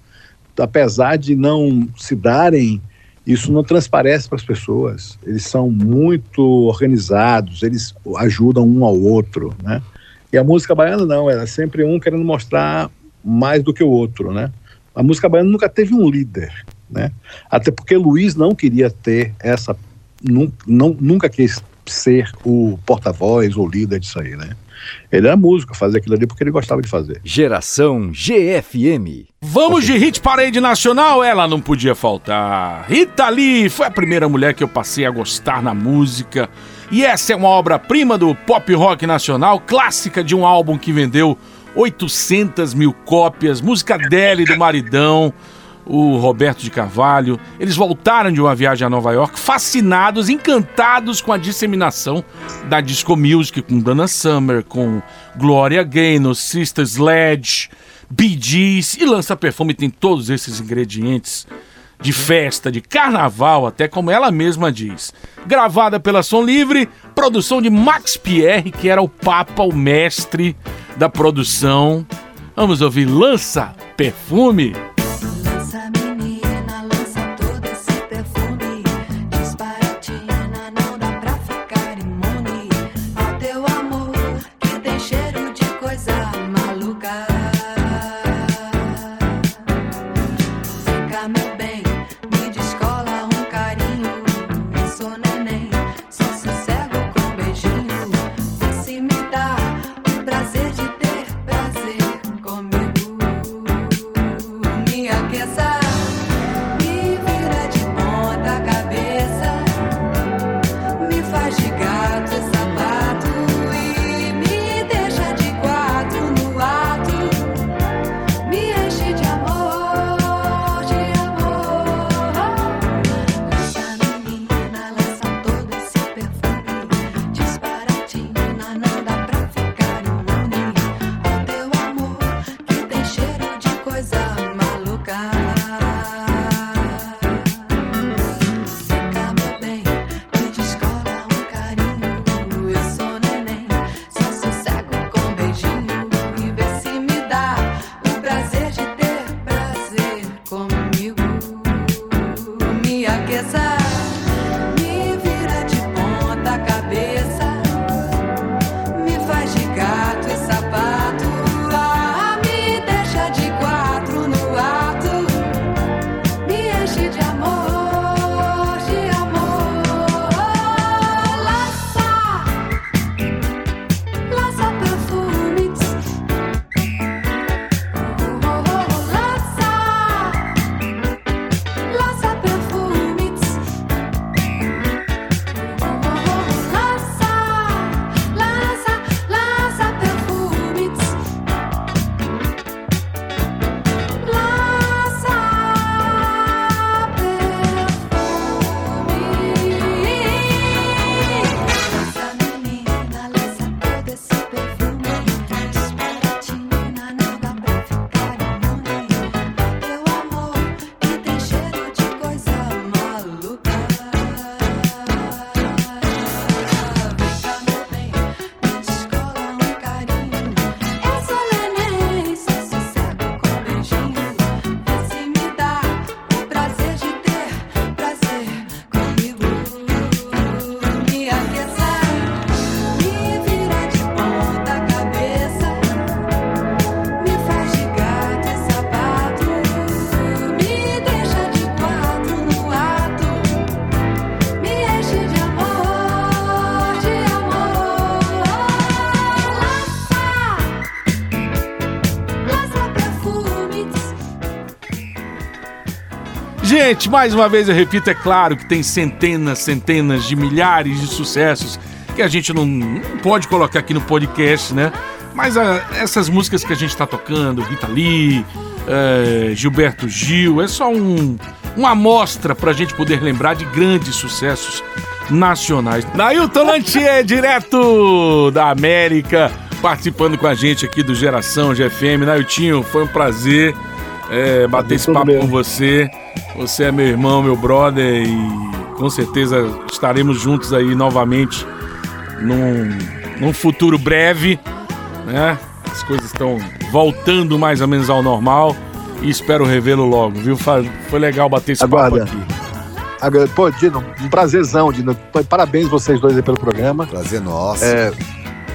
Apesar de não se darem, isso não transparece para as pessoas. Eles são muito organizados, eles ajudam um ao outro, né? E a música baiana não, era sempre um querendo mostrar mais do que o outro, né? A música baiana nunca teve um líder, né? Até porque Luiz não queria ter essa, nu, não, nunca quis ser o porta-voz ou líder disso aí, né? Ele era músico, fazia aquilo ali porque ele gostava de fazer. Geração GFM. Vamos de Hit Parade Nacional? Ela não podia faltar. Rita Lee foi a primeira mulher que eu passei a gostar na música. E essa é uma obra-prima do pop rock nacional, clássica de um álbum que vendeu 800 mil cópias, música dela e do maridão, o Roberto de Carvalho. Eles voltaram de uma viagem a Nova York, fascinados, encantados com a disseminação da disco music, com Dana Summer, com Gloria Gaynor, Sister Sledge, Bee Gees, e Lança Perfume tem todos esses ingredientes de festa, de carnaval, até como ela mesma diz. Gravada pela Som Livre, produção de Max Pierre, que era o papa, o mestre da produção. Vamos ouvir Lança Perfume. Gente, mais uma vez eu repito, é claro que tem centenas, centenas de milhares de sucessos que a gente não, não pode colocar aqui no podcast, né? Mas ah, essas músicas que a gente tá tocando, Rita Lee, eh, Gilberto Gil, é só um, uma amostra pra gente poder lembrar de grandes sucessos nacionais. Nailton Lantier, direto da América, participando com a gente aqui do Geração GFM. Nailtinho, foi um prazer eh, bater esse papo bem. com você. Você é meu irmão, meu brother e com certeza estaremos juntos aí novamente num, num futuro breve, né? As coisas estão voltando mais ou menos ao normal e espero revê-lo logo, viu? Foi legal bater esse Aguarda. papo aqui. Agora, pô, Dino, um prazerzão, Dino. Parabéns vocês dois aí pelo programa. Prazer nosso. É,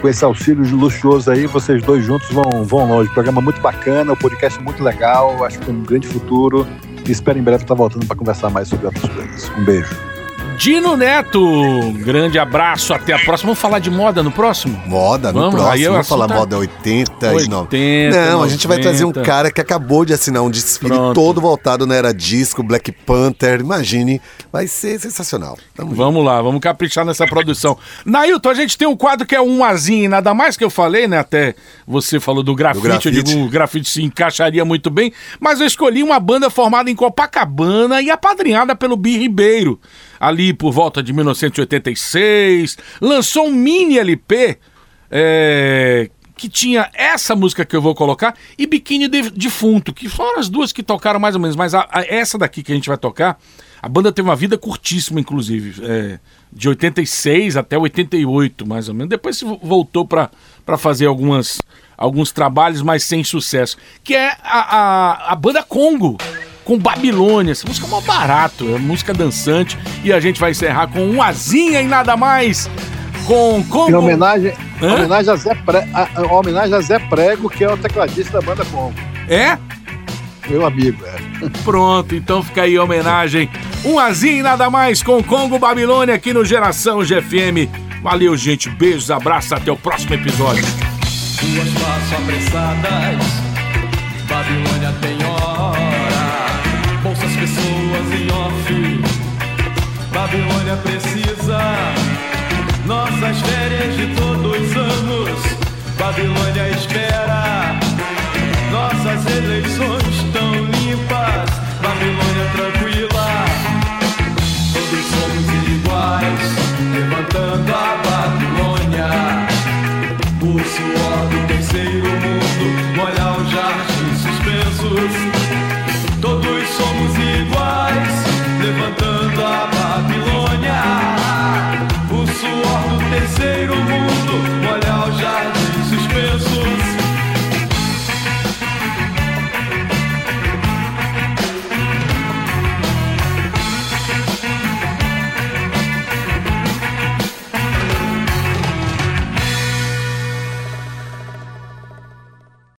com esse auxílio luxuoso aí, vocês dois juntos vão, vão longe. Programa muito bacana, o podcast muito legal, acho que tem um grande futuro. Espero em breve estar voltando para conversar mais sobre outras coisas. Um beijo. Dino Neto, um grande abraço, até a próxima. Vamos falar de moda no próximo? Moda, no Vamos, próximo. o Vamos falar é moda 80 e não. 80, Não, a gente vai trazer um 90. cara que acabou de assinar um desfile Pronto. todo voltado na era disco, Black Panther. Imagine, vai ser sensacional. Tamo Vamos lá, vamos caprichar nessa produção. Nailton, a gente tem um quadro que é um azinho, nada mais que eu falei, né? Até você falou do grafite, grafite. eu digo, o grafite se encaixaria muito bem, mas eu escolhi uma banda formada em Copacabana e apadrinhada pelo Bi Ribeiro, ali por volta de 1986, lançou um mini LP é, que tinha essa música que eu vou colocar e Biquíni de- Defunto, que foram as duas que tocaram mais ou menos, mas a- a- essa daqui que a gente vai tocar, a banda teve uma vida curtíssima, inclusive, é, de 86 até 88, mais ou menos. Depois se vo- voltou para fazer algumas, alguns trabalhos, mas sem sucesso, que é a, a, a banda Congo. Com Babilônia, essa música é mó barato, é música dançante. E a gente vai encerrar com um azinha e nada mais. Com Congo. Em homenagem, Hã? homenagem, a Zé Pre... a, a- homenagem a Zé Prego, que é o tecladista da banda Congo. É? Meu amigo, é. Pronto, então fica aí a homenagem. Um azinho e nada mais com Congo Babilônia aqui no Geração GFM. Valeu, gente. Beijos, abraços, até o próximo episódio. Duas apressadas, Babilônia tem hora em off. Babilônia precisa. Nossas férias de todos os anos. Babilônia espera. Nossas eleições tão limpas. Babilônia tranquila. Todos somos iguais. Levantando